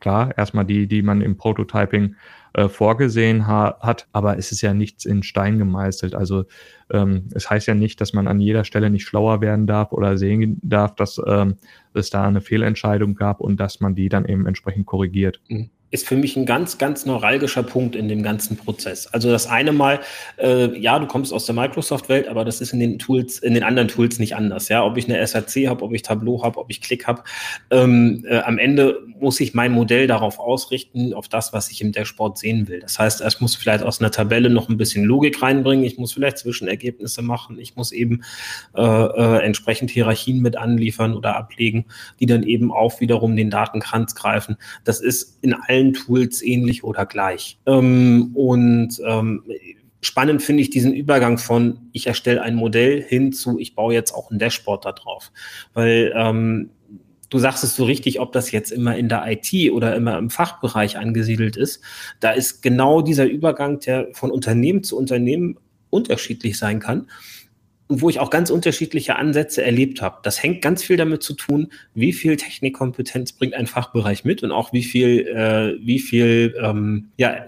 Klar, erstmal die, die man im Prototyping äh, vorgesehen ha hat, aber es ist ja nichts in Stein gemeißelt. Also ähm, es heißt ja nicht, dass man an jeder Stelle nicht schlauer werden darf oder sehen darf, dass ähm, es da eine Fehlentscheidung gab und dass man die dann eben entsprechend korrigiert. Mhm ist für mich ein ganz, ganz neuralgischer Punkt in dem ganzen Prozess. Also das eine Mal, äh, ja, du kommst aus der Microsoft-Welt, aber das ist in den Tools, in den anderen Tools nicht anders. Ja, ob ich eine SAC habe, ob ich Tableau habe, ob ich Click habe. Ähm, äh, am Ende muss ich mein Modell darauf ausrichten, auf das, was ich im Dashboard sehen will. Das heißt, ich muss vielleicht aus einer Tabelle noch ein bisschen Logik reinbringen. Ich muss vielleicht Zwischenergebnisse machen. Ich muss eben äh, äh, entsprechend Hierarchien mit anliefern oder ablegen, die dann eben auch wiederum den Datenkranz greifen. Das ist in allen allen Tools ähnlich oder gleich. Ähm, und ähm, spannend finde ich diesen Übergang von ich erstelle ein Modell hin zu ich baue jetzt auch ein Dashboard da drauf. Weil ähm, du sagst es so richtig, ob das jetzt immer in der IT oder immer im Fachbereich angesiedelt ist. Da ist genau dieser Übergang, der von Unternehmen zu Unternehmen unterschiedlich sein kann und wo ich auch ganz unterschiedliche Ansätze erlebt habe. Das hängt ganz viel damit zu tun, wie viel Technikkompetenz bringt ein Fachbereich mit und auch wie viel, äh, wie viel ähm, ja,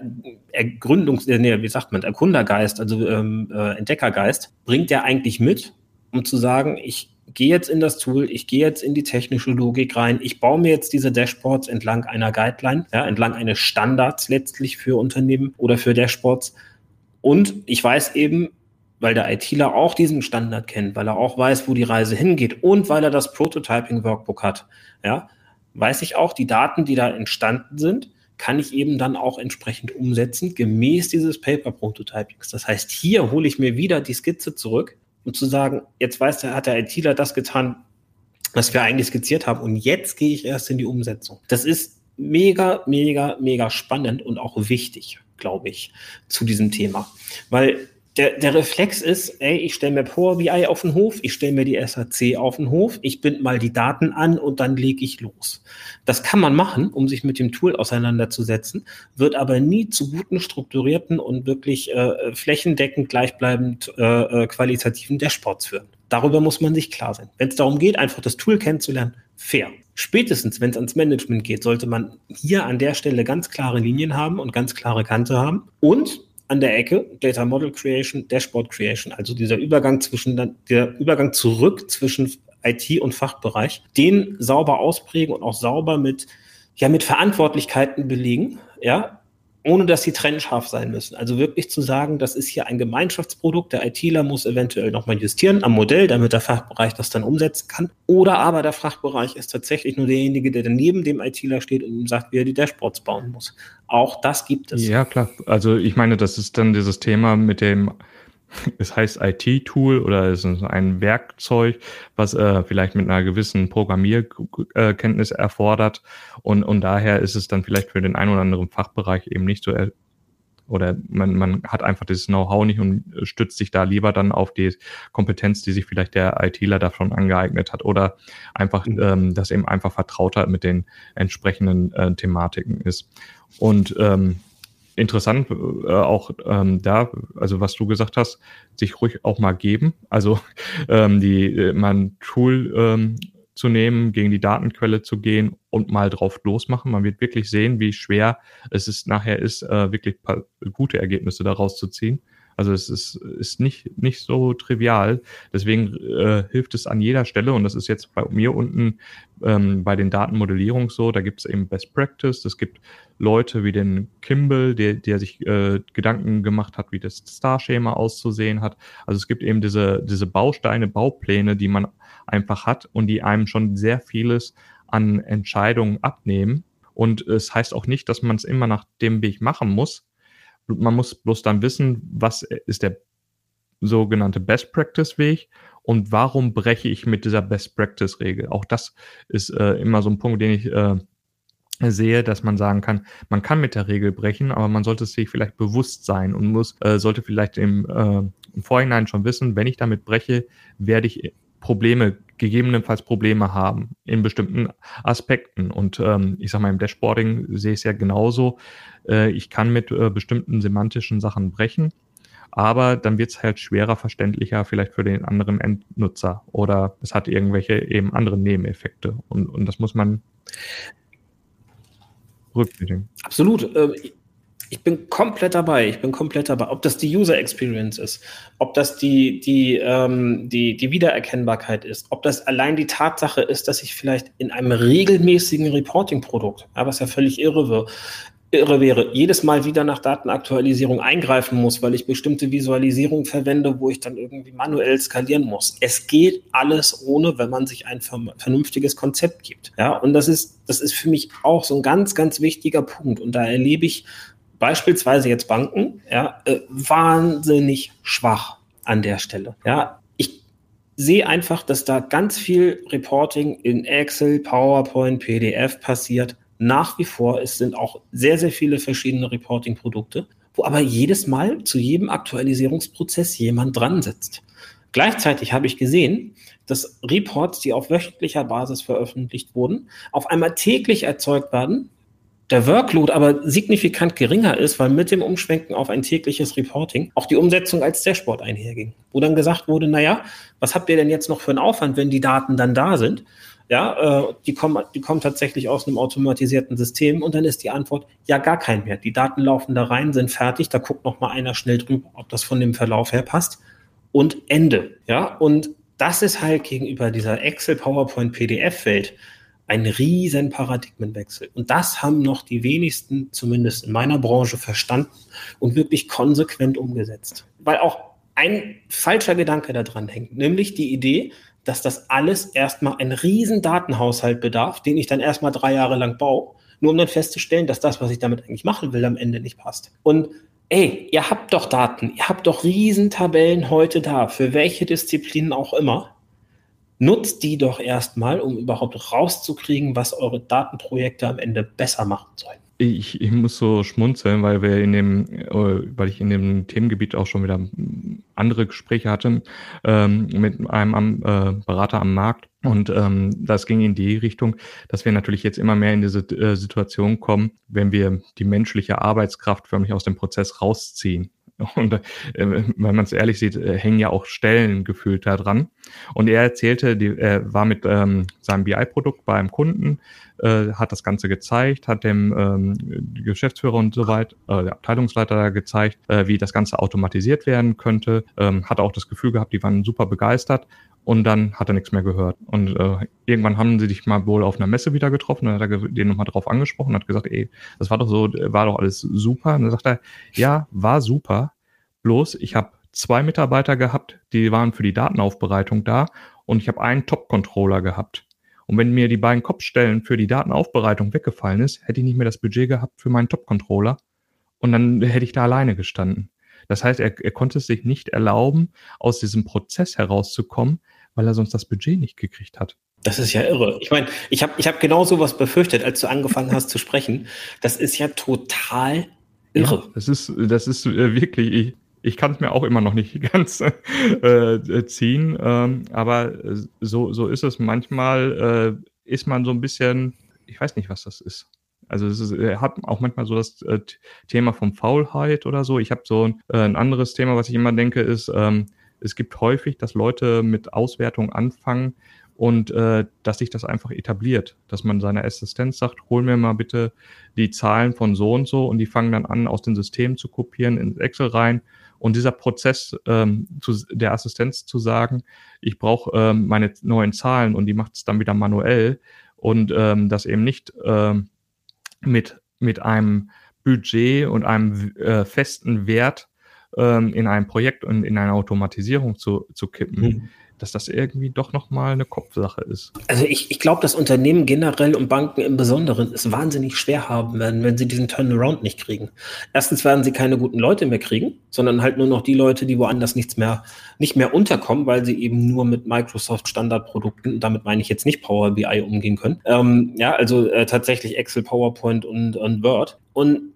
Ergründungs, äh, nee, wie sagt man, Erkundergeist, also ähm, äh, Entdeckergeist, bringt der eigentlich mit, um zu sagen, ich gehe jetzt in das Tool, ich gehe jetzt in die technische Logik rein, ich baue mir jetzt diese Dashboards entlang einer Guideline, ja, entlang eines Standards letztlich für Unternehmen oder für Dashboards. Und ich weiß eben, weil der ITler auch diesen Standard kennt, weil er auch weiß, wo die Reise hingeht und weil er das Prototyping-Workbook hat, ja, weiß ich auch, die Daten, die da entstanden sind, kann ich eben dann auch entsprechend umsetzen, gemäß dieses Paper-Prototypings. Das heißt, hier hole ich mir wieder die Skizze zurück, um zu sagen, jetzt weiß der, hat der ITler das getan, was wir eigentlich skizziert haben und jetzt gehe ich erst in die Umsetzung. Das ist mega, mega, mega spannend und auch wichtig, glaube ich, zu diesem Thema. Weil der, der Reflex ist, ey, ich stelle mir Power BI auf den Hof, ich stelle mir die SAC auf den Hof, ich bind mal die Daten an und dann lege ich los. Das kann man machen, um sich mit dem Tool auseinanderzusetzen, wird aber nie zu guten, strukturierten und wirklich äh, flächendeckend gleichbleibend äh, äh, qualitativen Dashboards führen. Darüber muss man sich klar sein. Wenn es darum geht, einfach das Tool kennenzulernen, fair. Spätestens, wenn es ans Management geht, sollte man hier an der Stelle ganz klare Linien haben und ganz klare Kante haben. Und an der Ecke, Data Model Creation, Dashboard Creation, also dieser Übergang zwischen, der Übergang zurück zwischen IT und Fachbereich, den sauber ausprägen und auch sauber mit, ja, mit Verantwortlichkeiten belegen, ja, ohne dass sie trennscharf sein müssen. Also wirklich zu sagen, das ist hier ein Gemeinschaftsprodukt, der ITler muss eventuell nochmal justieren am Modell, damit der Fachbereich das dann umsetzen kann. Oder aber der Fachbereich ist tatsächlich nur derjenige, der neben dem ITler steht und ihm sagt, wie er die Dashboards bauen muss. Auch das gibt es. Ja, klar. Also ich meine, das ist dann dieses Thema mit dem es heißt IT-Tool oder es ist ein Werkzeug, was äh, vielleicht mit einer gewissen Programmierkenntnis erfordert. Und, und daher ist es dann vielleicht für den einen oder anderen Fachbereich eben nicht so, oder man, man hat einfach dieses Know-how nicht und stützt sich da lieber dann auf die Kompetenz, die sich vielleicht der ITler davon angeeignet hat oder einfach, mhm. ähm, dass eben einfach vertrauter mit den entsprechenden äh, Thematiken ist. Und ähm, interessant äh, auch ähm, da, also was du gesagt hast, sich ruhig auch mal geben. Also ähm, die äh, mal ein Tool ähm, zu nehmen, gegen die Datenquelle zu gehen und mal drauf losmachen. Man wird wirklich sehen, wie schwer es ist, nachher ist, äh, wirklich gute Ergebnisse daraus zu ziehen. Also es ist, ist nicht, nicht so trivial. Deswegen äh, hilft es an jeder Stelle, und das ist jetzt bei mir unten ähm, bei den Datenmodellierungen so, da gibt es eben Best Practice, es gibt Leute wie den Kimball, der, der sich äh, Gedanken gemacht hat, wie das Star-Schema auszusehen hat. Also es gibt eben diese, diese Bausteine, Baupläne, die man einfach hat und die einem schon sehr vieles an Entscheidungen abnehmen. Und es heißt auch nicht, dass man es immer nach dem Weg machen muss, man muss bloß dann wissen, was ist der sogenannte Best Practice Weg und warum breche ich mit dieser Best Practice Regel. Auch das ist äh, immer so ein Punkt, den ich äh, sehe, dass man sagen kann, man kann mit der Regel brechen, aber man sollte sich vielleicht bewusst sein und muss, äh, sollte vielleicht im, äh, im Vorhinein schon wissen, wenn ich damit breche, werde ich Probleme, gegebenenfalls Probleme haben in bestimmten Aspekten. Und ähm, ich sage mal, im Dashboarding sehe ich es ja genauso. Äh, ich kann mit äh, bestimmten semantischen Sachen brechen, aber dann wird es halt schwerer verständlicher vielleicht für den anderen Endnutzer oder es hat irgendwelche eben anderen Nebeneffekte. Und, und das muss man rückblicken. Absolut. Ähm, ich bin komplett dabei. Ich bin komplett dabei. Ob das die User Experience ist, ob das die, die, ähm, die, die Wiedererkennbarkeit ist, ob das allein die Tatsache ist, dass ich vielleicht in einem regelmäßigen Reporting-Produkt, ja, was ja völlig irre, wird, irre wäre, jedes Mal wieder nach Datenaktualisierung eingreifen muss, weil ich bestimmte Visualisierung verwende, wo ich dann irgendwie manuell skalieren muss. Es geht alles ohne, wenn man sich ein vernünftiges Konzept gibt. Ja, und das ist, das ist für mich auch so ein ganz, ganz wichtiger Punkt. Und da erlebe ich beispielsweise jetzt Banken, ja, äh, wahnsinnig schwach an der Stelle. Ja, ich sehe einfach, dass da ganz viel Reporting in Excel, PowerPoint, PDF passiert. Nach wie vor, es sind auch sehr, sehr viele verschiedene Reporting-Produkte, wo aber jedes Mal zu jedem Aktualisierungsprozess jemand dran sitzt. Gleichzeitig habe ich gesehen, dass Reports, die auf wöchentlicher Basis veröffentlicht wurden, auf einmal täglich erzeugt werden, der Workload aber signifikant geringer ist, weil mit dem Umschwenken auf ein tägliches Reporting auch die Umsetzung als Dashboard einherging. Wo dann gesagt wurde, naja, was habt ihr denn jetzt noch für einen Aufwand, wenn die Daten dann da sind? Ja, äh, die kommen, die kommen tatsächlich aus einem automatisierten System und dann ist die Antwort, ja, gar kein mehr. Die Daten laufen da rein, sind fertig, da guckt noch mal einer schnell drüber, ob das von dem Verlauf her passt und Ende. Ja, und das ist halt gegenüber dieser Excel, PowerPoint, PDF-Welt ein riesen Paradigmenwechsel. Und das haben noch die wenigsten, zumindest in meiner Branche, verstanden und wirklich konsequent umgesetzt. Weil auch ein falscher Gedanke da dran hängt, nämlich die Idee, dass das alles erstmal ein riesen Datenhaushalt bedarf, den ich dann erstmal drei Jahre lang baue, nur um dann festzustellen, dass das, was ich damit eigentlich machen will, am Ende nicht passt. Und ey, ihr habt doch Daten, ihr habt doch Riesentabellen heute da, für welche Disziplinen auch immer nutzt die doch erstmal, um überhaupt rauszukriegen, was eure Datenprojekte am Ende besser machen sollen. Ich, ich muss so schmunzeln, weil wir in dem, äh, weil ich in dem Themengebiet auch schon wieder andere Gespräche hatte ähm, mit einem äh, Berater am Markt. Und ähm, das ging in die Richtung, dass wir natürlich jetzt immer mehr in diese äh, Situation kommen, wenn wir die menschliche Arbeitskraft förmlich aus dem Prozess rausziehen. Und äh, wenn man es ehrlich sieht, äh, hängen ja auch Stellen gefühlt da dran. Und er erzählte, die, er war mit ähm, seinem BI-Produkt bei einem Kunden, äh, hat das Ganze gezeigt, hat dem ähm, Geschäftsführer und so weiter, äh, der Abteilungsleiter gezeigt, äh, wie das Ganze automatisiert werden könnte. Ähm, hat auch das Gefühl gehabt, die waren super begeistert. Und dann hat er nichts mehr gehört. Und äh, irgendwann haben sie dich mal wohl auf einer Messe wieder getroffen. Dann hat er den nochmal drauf angesprochen und hat gesagt, ey, das war doch so, war doch alles super. Und dann sagt er, ja, war super. Bloß, ich habe zwei Mitarbeiter gehabt, die waren für die Datenaufbereitung da und ich habe einen Top-Controller gehabt. Und wenn mir die beiden Kopfstellen für die Datenaufbereitung weggefallen ist, hätte ich nicht mehr das Budget gehabt für meinen Top-Controller und dann hätte ich da alleine gestanden. Das heißt, er, er konnte es sich nicht erlauben, aus diesem Prozess herauszukommen, weil er sonst das Budget nicht gekriegt hat. Das ist ja irre. Ich meine, ich habe ich hab genau sowas befürchtet, als du angefangen hast zu sprechen. Das ist ja total irre. Ja, das ist, das ist äh, wirklich, ich, ich kann es mir auch immer noch nicht ganz äh, ziehen, ähm, aber so, so ist es. Manchmal äh, ist man so ein bisschen, ich weiß nicht, was das ist. Also es ist, er hat auch manchmal so das äh, Thema vom Faulheit oder so. Ich habe so ein, äh, ein anderes Thema, was ich immer denke, ist, ähm, es gibt häufig, dass Leute mit Auswertung anfangen und äh, dass sich das einfach etabliert, dass man seiner Assistenz sagt, hol mir mal bitte die Zahlen von so und so und die fangen dann an, aus den Systemen zu kopieren ins Excel rein. Und dieser Prozess ähm, zu, der Assistenz zu sagen, ich brauche ähm, meine neuen Zahlen und die macht es dann wieder manuell und ähm, das eben nicht ähm, mit, mit einem Budget und einem äh, festen Wert ähm, in ein Projekt und in eine Automatisierung zu, zu kippen. Mhm dass das irgendwie doch nochmal eine Kopfsache ist. Also ich, ich glaube, dass Unternehmen generell und Banken im Besonderen es wahnsinnig schwer haben werden, wenn sie diesen Turnaround nicht kriegen. Erstens werden sie keine guten Leute mehr kriegen, sondern halt nur noch die Leute, die woanders nichts mehr, nicht mehr unterkommen, weil sie eben nur mit Microsoft Standardprodukten, damit meine ich jetzt nicht Power BI umgehen können. Ähm, ja, also äh, tatsächlich Excel, PowerPoint und, und Word. Und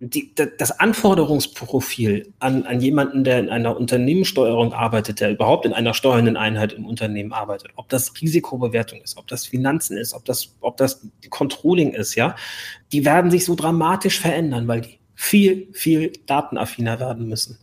die, das Anforderungsprofil an, an jemanden, der in einer Unternehmenssteuerung arbeitet, der überhaupt in einer steuernden Einheit im Unternehmen arbeitet, ob das Risikobewertung ist, ob das Finanzen ist, ob das, ob das Controlling ist, ja, die werden sich so dramatisch verändern, weil die viel, viel datenaffiner werden müssen.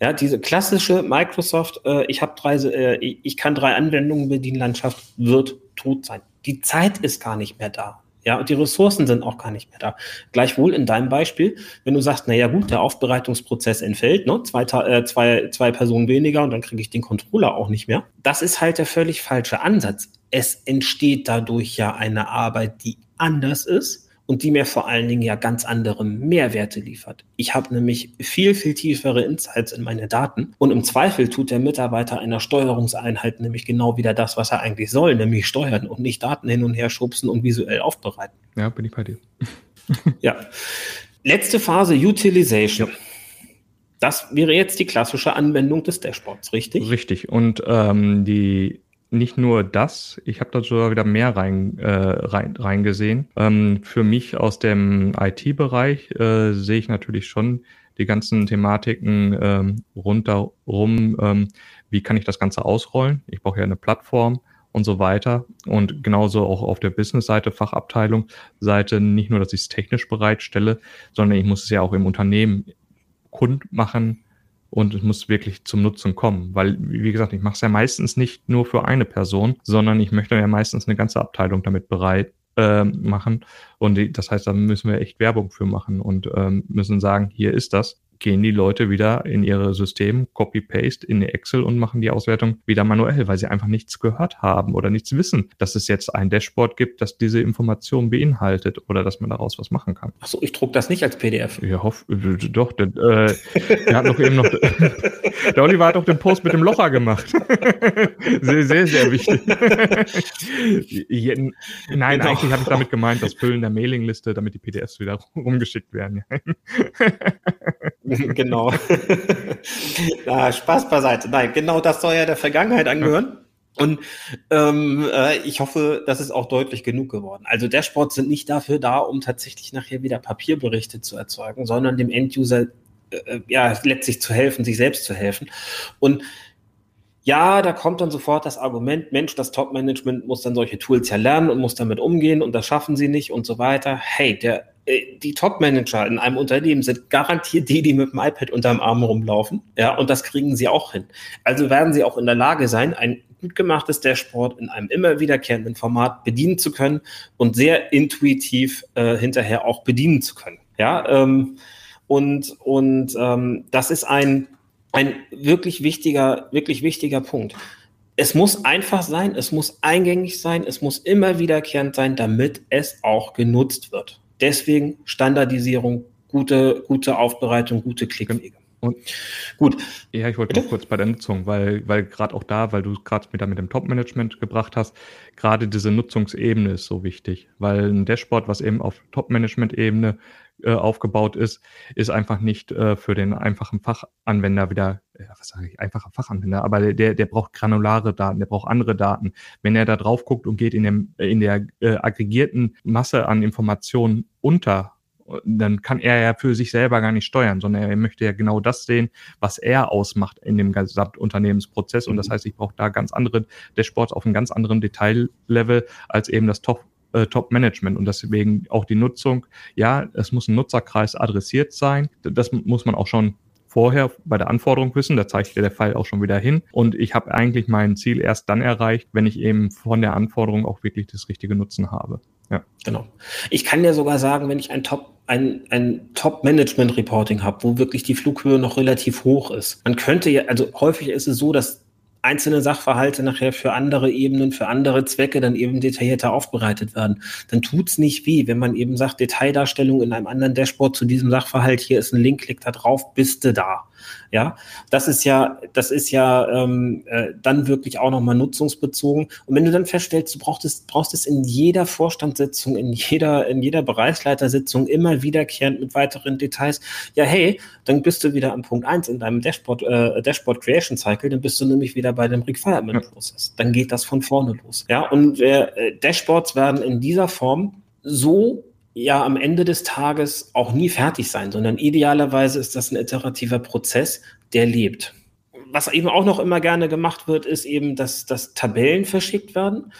Ja, diese klassische Microsoft, äh, ich habe drei, äh, ich kann drei Anwendungen bedienen, Landschaft wird tot sein. Die Zeit ist gar nicht mehr da. Ja, und die Ressourcen sind auch gar nicht mehr da. Gleichwohl in deinem Beispiel, wenn du sagst, na ja gut, der Aufbereitungsprozess entfällt, ne, zwei, äh, zwei, zwei Personen weniger und dann kriege ich den Controller auch nicht mehr. Das ist halt der völlig falsche Ansatz. Es entsteht dadurch ja eine Arbeit, die anders ist und die mir vor allen Dingen ja ganz andere Mehrwerte liefert. Ich habe nämlich viel, viel tiefere Insights in meine Daten und im Zweifel tut der Mitarbeiter einer Steuerungseinheit nämlich genau wieder das, was er eigentlich soll, nämlich steuern und nicht Daten hin und her schubsen und visuell aufbereiten. Ja, bin ich bei dir. ja. Letzte Phase, Utilization. Ja. Das wäre jetzt die klassische Anwendung des Dashboards, richtig? Richtig. Und ähm, die nicht nur das, ich habe da sogar wieder mehr rein, äh, rein, reingesehen. Ähm, für mich aus dem IT-Bereich äh, sehe ich natürlich schon die ganzen Thematiken ähm, rundherum. Ähm, wie kann ich das Ganze ausrollen? Ich brauche ja eine Plattform und so weiter. Und genauso auch auf der Business-Seite, Fachabteilung, Seite, nicht nur, dass ich es technisch bereitstelle, sondern ich muss es ja auch im Unternehmen kund machen, und es muss wirklich zum Nutzen kommen. Weil, wie gesagt, ich mache es ja meistens nicht nur für eine Person, sondern ich möchte ja meistens eine ganze Abteilung damit bereit äh, machen. Und das heißt, da müssen wir echt Werbung für machen und ähm, müssen sagen, hier ist das gehen die Leute wieder in ihre System, Copy-Paste in Excel und machen die Auswertung wieder manuell, weil sie einfach nichts gehört haben oder nichts wissen, dass es jetzt ein Dashboard gibt, das diese Information beinhaltet oder dass man daraus was machen kann. Achso, ich druck das nicht als PDF. Ja, hoff, doch, der, äh, der hat doch eben noch, der Oliver hat doch den Post mit dem Locher gemacht. sehr, sehr, sehr wichtig. Nein, genau. eigentlich habe ich damit gemeint, das Füllen der Mailingliste, damit die PDFs wieder rumgeschickt werden. genau. Na, Spaß beiseite. Nein, genau das soll ja der Vergangenheit angehören. Und ähm, äh, ich hoffe, das ist auch deutlich genug geworden. Also Dashboards sind nicht dafür da, um tatsächlich nachher wieder Papierberichte zu erzeugen, sondern dem Enduser äh, ja letztlich zu helfen, sich selbst zu helfen. Und ja, da kommt dann sofort das Argument, Mensch, das Top-Management muss dann solche Tools ja lernen und muss damit umgehen und das schaffen sie nicht und so weiter. Hey, der äh, die Top-Manager in einem Unternehmen sind garantiert die, die mit dem iPad unterm Arm rumlaufen. Ja, und das kriegen sie auch hin. Also werden sie auch in der Lage sein, ein gut gemachtes Dashboard in einem immer wiederkehrenden Format bedienen zu können und sehr intuitiv äh, hinterher auch bedienen zu können. Ja, ähm, und, und ähm, das ist ein, ein wirklich wichtiger, wirklich wichtiger Punkt. Es muss einfach sein, es muss eingängig sein, es muss immer wiederkehrend sein, damit es auch genutzt wird. Deswegen Standardisierung, gute, gute Aufbereitung, gute Klickwege. Und, Gut. Ja, ich wollte noch kurz bei der Nutzung, weil, weil gerade auch da, weil du gerade wieder mit dem Top-Management gebracht hast, gerade diese Nutzungsebene ist so wichtig, weil ein Dashboard, was eben auf Top-Management-Ebene äh, aufgebaut ist, ist einfach nicht äh, für den einfachen Fachanwender wieder, äh, was sage ich, einfacher Fachanwender, aber der, der braucht granulare Daten, der braucht andere Daten. Wenn er da drauf guckt und geht in, dem, in der äh, aggregierten Masse an Informationen unter, dann kann er ja für sich selber gar nicht steuern, sondern er möchte ja genau das sehen, was er ausmacht in dem Gesamtunternehmensprozess. Und das mhm. heißt, ich brauche da ganz andere Dashboards auf einem ganz anderen Detaillevel als eben das Top äh, Top-Management und deswegen auch die Nutzung. Ja, es muss ein Nutzerkreis adressiert sein. Das muss man auch schon vorher bei der Anforderung wissen. Da zeigt der Fall auch schon wieder hin. Und ich habe eigentlich mein Ziel erst dann erreicht, wenn ich eben von der Anforderung auch wirklich das richtige Nutzen habe. Ja. Genau. Ich kann dir sogar sagen, wenn ich ein Top ein, ein Top-Management-Reporting habe, wo wirklich die Flughöhe noch relativ hoch ist. Man könnte ja, also häufig ist es so, dass einzelne Sachverhalte nachher für andere Ebenen, für andere Zwecke dann eben detaillierter aufbereitet werden. Dann tut's nicht weh, wenn man eben sagt, Detaildarstellung in einem anderen Dashboard zu diesem Sachverhalt, hier ist ein Link, klick da drauf, bist du da. Ja, das ist ja, das ist ja ähm, äh, dann wirklich auch nochmal nutzungsbezogen. Und wenn du dann feststellst, du brauchst es, brauchst es in jeder Vorstandssitzung, in jeder, in jeder Bereichsleitersitzung immer wiederkehrend mit weiteren Details, ja, hey, dann bist du wieder am Punkt eins in deinem Dashboard, äh, Dashboard Creation Cycle, dann bist du nämlich wieder bei dem Requirement Process. Dann geht das von vorne los. Ja, und äh, Dashboards werden in dieser Form so ja am Ende des Tages auch nie fertig sein, sondern idealerweise ist das ein iterativer Prozess, der lebt. Was eben auch noch immer gerne gemacht wird, ist eben, dass, dass Tabellen verschickt werden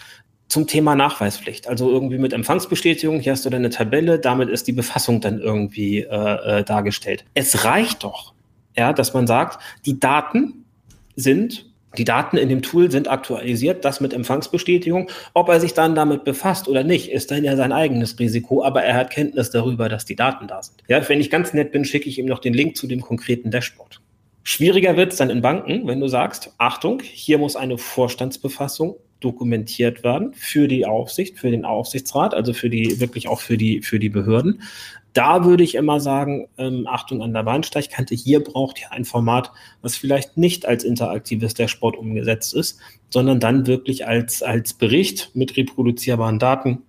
zum Thema Nachweispflicht. Also irgendwie mit Empfangsbestätigung, hier hast du deine Tabelle, damit ist die Befassung dann irgendwie äh, äh, dargestellt. Es reicht doch, ja, dass man sagt, die Daten sind die Daten in dem Tool sind aktualisiert, das mit Empfangsbestätigung. Ob er sich dann damit befasst oder nicht, ist dann ja sein eigenes Risiko, aber er hat Kenntnis darüber, dass die Daten da sind. Ja, wenn ich ganz nett bin, schicke ich ihm noch den Link zu dem konkreten Dashboard. Schwieriger wird es dann in Banken, wenn du sagst, Achtung, hier muss eine Vorstandsbefassung dokumentiert werden für die Aufsicht, für den Aufsichtsrat, also für die, wirklich auch für die, für die Behörden. Da würde ich immer sagen, ähm, Achtung an der Bahnsteigkante, hier braucht ihr ein Format, was vielleicht nicht als interaktives Dashboard umgesetzt ist, sondern dann wirklich als, als Bericht mit reproduzierbaren Daten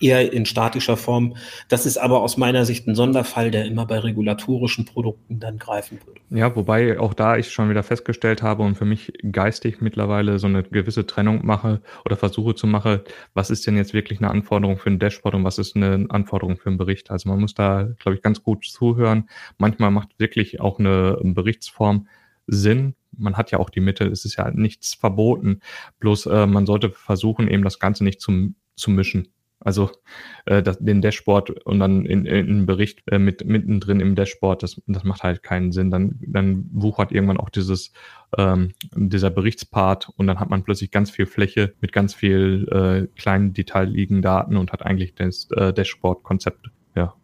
eher in statischer Form. Das ist aber aus meiner Sicht ein Sonderfall, der immer bei regulatorischen Produkten dann greifen würde. Ja, wobei auch da ich schon wieder festgestellt habe und für mich geistig mittlerweile so eine gewisse Trennung mache oder versuche zu machen, was ist denn jetzt wirklich eine Anforderung für ein Dashboard und was ist eine Anforderung für einen Bericht. Also man muss da, glaube ich, ganz gut zuhören. Manchmal macht wirklich auch eine Berichtsform Sinn. Man hat ja auch die Mittel, es ist ja nichts verboten. Bloß äh, man sollte versuchen, eben das Ganze nicht zum, zu mischen. Also äh, das, den Dashboard und dann in, in einen Bericht äh, mit mittendrin im Dashboard, das, das macht halt keinen Sinn. Dann, dann wuchert irgendwann auch dieses ähm, dieser Berichtspart und dann hat man plötzlich ganz viel Fläche mit ganz viel äh, kleinen detailligen Daten und hat eigentlich das äh, Dashboard-Konzept ja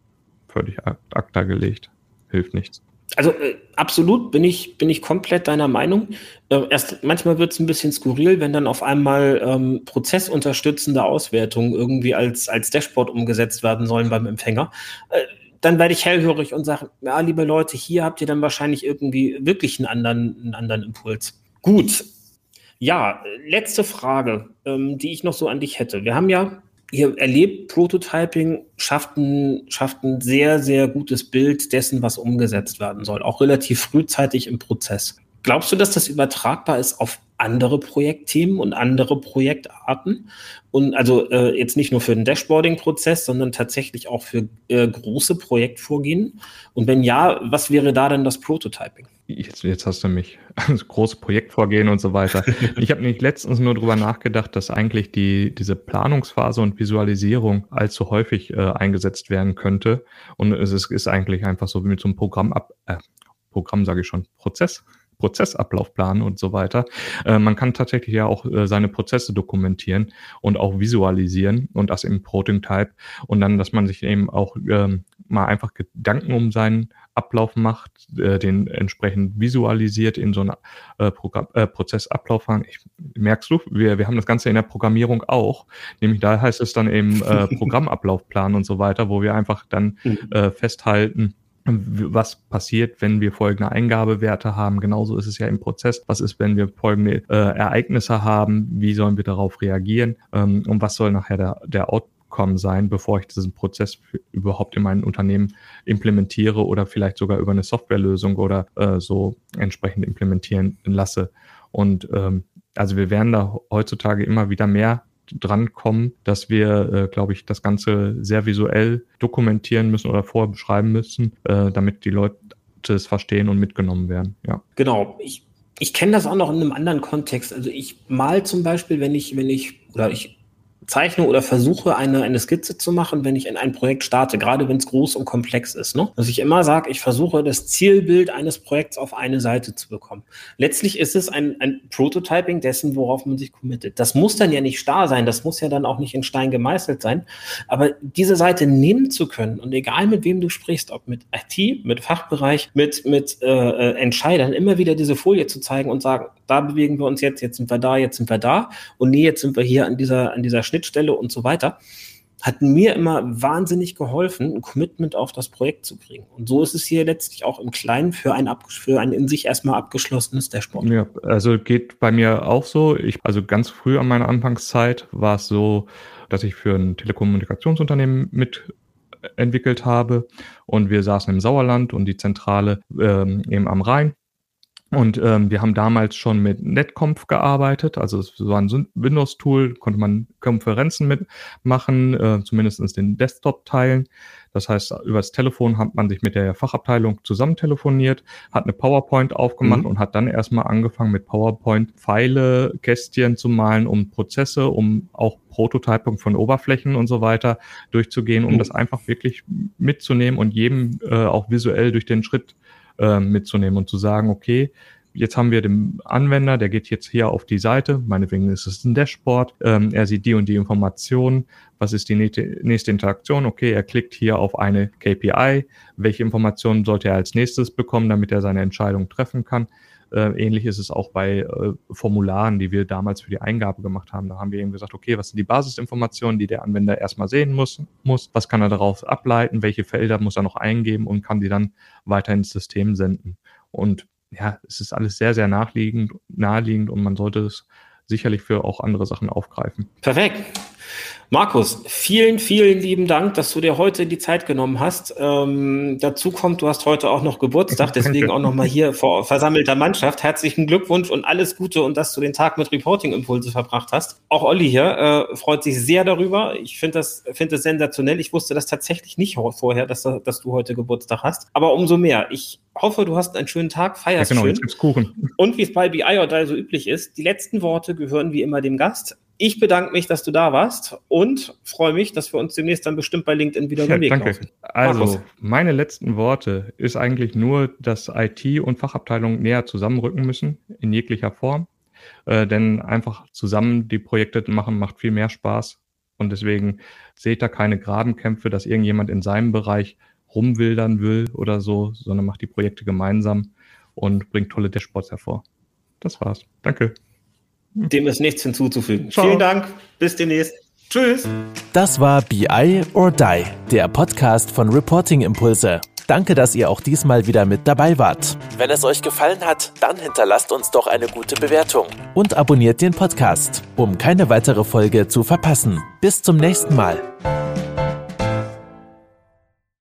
völlig ad acta gelegt. Hilft nichts. Also äh, absolut bin ich, bin ich komplett deiner Meinung. Äh, erst manchmal wird es ein bisschen skurril, wenn dann auf einmal ähm, prozessunterstützende Auswertungen irgendwie als, als Dashboard umgesetzt werden sollen beim Empfänger. Äh, dann werde ich hellhörig und sage, ja, liebe Leute, hier habt ihr dann wahrscheinlich irgendwie wirklich einen anderen, einen anderen Impuls. Gut. Ja, letzte Frage, ähm, die ich noch so an dich hätte. Wir haben ja ihr erlebt Prototyping, schafft ein, schafft ein sehr, sehr gutes Bild dessen, was umgesetzt werden soll, auch relativ frühzeitig im Prozess. Glaubst du, dass das übertragbar ist auf andere Projektthemen und andere Projektarten? Und also äh, jetzt nicht nur für den Dashboarding-Prozess, sondern tatsächlich auch für äh, große Projektvorgehen? Und wenn ja, was wäre da denn das Prototyping? Jetzt, jetzt hast du mich. Also große Projektvorgehen und so weiter. ich habe nicht letztens nur darüber nachgedacht, dass eigentlich die, diese Planungsphase und Visualisierung allzu häufig äh, eingesetzt werden könnte. Und es ist, ist eigentlich einfach so wie mit so einem Programm ab, äh, Programm sage ich schon, Prozess Prozessablauf planen und so weiter. Äh, man kann tatsächlich ja auch äh, seine Prozesse dokumentieren und auch visualisieren und das im Prototype und dann, dass man sich eben auch ähm, mal einfach Gedanken um seinen Ablauf macht, äh, den entsprechend visualisiert in so einen äh, äh, Prozessablauf. Ich, merkst du, wir, wir haben das Ganze in der Programmierung auch, nämlich da heißt es dann eben äh, Programmablaufplan und so weiter, wo wir einfach dann mhm. äh, festhalten, was passiert, wenn wir folgende Eingabewerte haben. Genauso ist es ja im Prozess. Was ist, wenn wir folgende äh, Ereignisse haben? Wie sollen wir darauf reagieren? Ähm, und was soll nachher der, der Outcome sein, bevor ich diesen Prozess überhaupt in meinem Unternehmen implementiere oder vielleicht sogar über eine Softwarelösung oder äh, so entsprechend implementieren lasse? Und ähm, also wir werden da heutzutage immer wieder mehr drankommen, dass wir, äh, glaube ich, das Ganze sehr visuell dokumentieren müssen oder vorher beschreiben müssen, äh, damit die Leute es verstehen und mitgenommen werden. Ja. Genau. Ich, ich kenne das auch noch in einem anderen Kontext. Also ich mal zum Beispiel, wenn ich, wenn ich, oder ich zeichne oder versuche, eine, eine Skizze zu machen, wenn ich in ein Projekt starte, gerade wenn es groß und komplex ist. Ne? Dass ich immer sage, ich versuche, das Zielbild eines Projekts auf eine Seite zu bekommen. Letztlich ist es ein, ein Prototyping dessen, worauf man sich committet. Das muss dann ja nicht starr sein, das muss ja dann auch nicht in Stein gemeißelt sein. Aber diese Seite nehmen zu können und egal mit wem du sprichst, ob mit IT, mit Fachbereich, mit, mit äh, äh, Entscheidern, immer wieder diese Folie zu zeigen und sagen, da bewegen wir uns jetzt, jetzt sind wir da, jetzt sind wir da und nee, jetzt sind wir hier an dieser, an dieser Schnittstelle und so weiter hat mir immer wahnsinnig geholfen, ein Commitment auf das Projekt zu kriegen. Und so ist es hier letztlich auch im Kleinen für ein, für ein in sich erstmal abgeschlossenes Dashboard. Ja, also geht bei mir auch so. Ich, also ganz früh an meiner Anfangszeit war es so, dass ich für ein Telekommunikationsunternehmen mitentwickelt habe und wir saßen im Sauerland und die Zentrale ähm, eben am Rhein und ähm, wir haben damals schon mit Netconf gearbeitet, also es war ein Windows-Tool, konnte man Konferenzen mitmachen, äh, zumindest den Desktop teilen. Das heißt, über das Telefon hat man sich mit der Fachabteilung zusammen telefoniert, hat eine PowerPoint aufgemacht mhm. und hat dann erstmal angefangen mit PowerPoint Pfeile, Kästchen zu malen, um Prozesse, um auch Prototyping von Oberflächen und so weiter durchzugehen, um mhm. das einfach wirklich mitzunehmen und jedem äh, auch visuell durch den Schritt äh, mitzunehmen und zu sagen, okay, jetzt haben wir den Anwender, der geht jetzt hier auf die Seite, meinetwegen ist es ein Dashboard, ähm, er sieht die und die Informationen, was ist die nächste Interaktion, okay, er klickt hier auf eine KPI, welche Informationen sollte er als nächstes bekommen, damit er seine Entscheidung treffen kann. Äh, ähnlich ist es auch bei äh, Formularen, die wir damals für die Eingabe gemacht haben. Da haben wir eben gesagt, okay, was sind die Basisinformationen, die der Anwender erstmal sehen muss, muss, was kann er daraus ableiten, welche Felder muss er noch eingeben und kann die dann weiter ins System senden. Und ja, es ist alles sehr, sehr naheliegend, naheliegend und man sollte es sicherlich für auch andere Sachen aufgreifen. Perfekt. Markus, vielen, vielen lieben Dank, dass du dir heute die Zeit genommen hast. Ähm, dazu kommt, du hast heute auch noch Geburtstag, deswegen auch nochmal hier vor versammelter Mannschaft. Herzlichen Glückwunsch und alles Gute und dass du den Tag mit Reporting-Impulse verbracht hast. Auch Olli hier äh, freut sich sehr darüber. Ich finde das, finde das sensationell. Ich wusste das tatsächlich nicht vorher, dass, dass du heute Geburtstag hast. Aber umso mehr. Ich hoffe, du hast einen schönen Tag, feierst ja, genau, schön. Jetzt gibt's Kuchen. Und wie es bei BI oder so üblich ist, die letzten Worte gehören wie immer dem Gast. Ich bedanke mich, dass du da warst und freue mich, dass wir uns demnächst dann bestimmt bei LinkedIn wieder ja, über danke. Laufen. Also, meine letzten Worte ist eigentlich nur, dass IT und Fachabteilungen näher zusammenrücken müssen, in jeglicher Form. Äh, denn einfach zusammen die Projekte machen macht viel mehr Spaß. Und deswegen seht da keine Grabenkämpfe, dass irgendjemand in seinem Bereich rumwildern will oder so, sondern macht die Projekte gemeinsam und bringt tolle Dashboards hervor. Das war's. Danke. Dem ist nichts hinzuzufügen. Ciao. Vielen Dank. Bis demnächst. Tschüss. Das war BI or Die, der Podcast von Reporting Impulse. Danke, dass ihr auch diesmal wieder mit dabei wart. Wenn es euch gefallen hat, dann hinterlasst uns doch eine gute Bewertung und abonniert den Podcast, um keine weitere Folge zu verpassen. Bis zum nächsten Mal.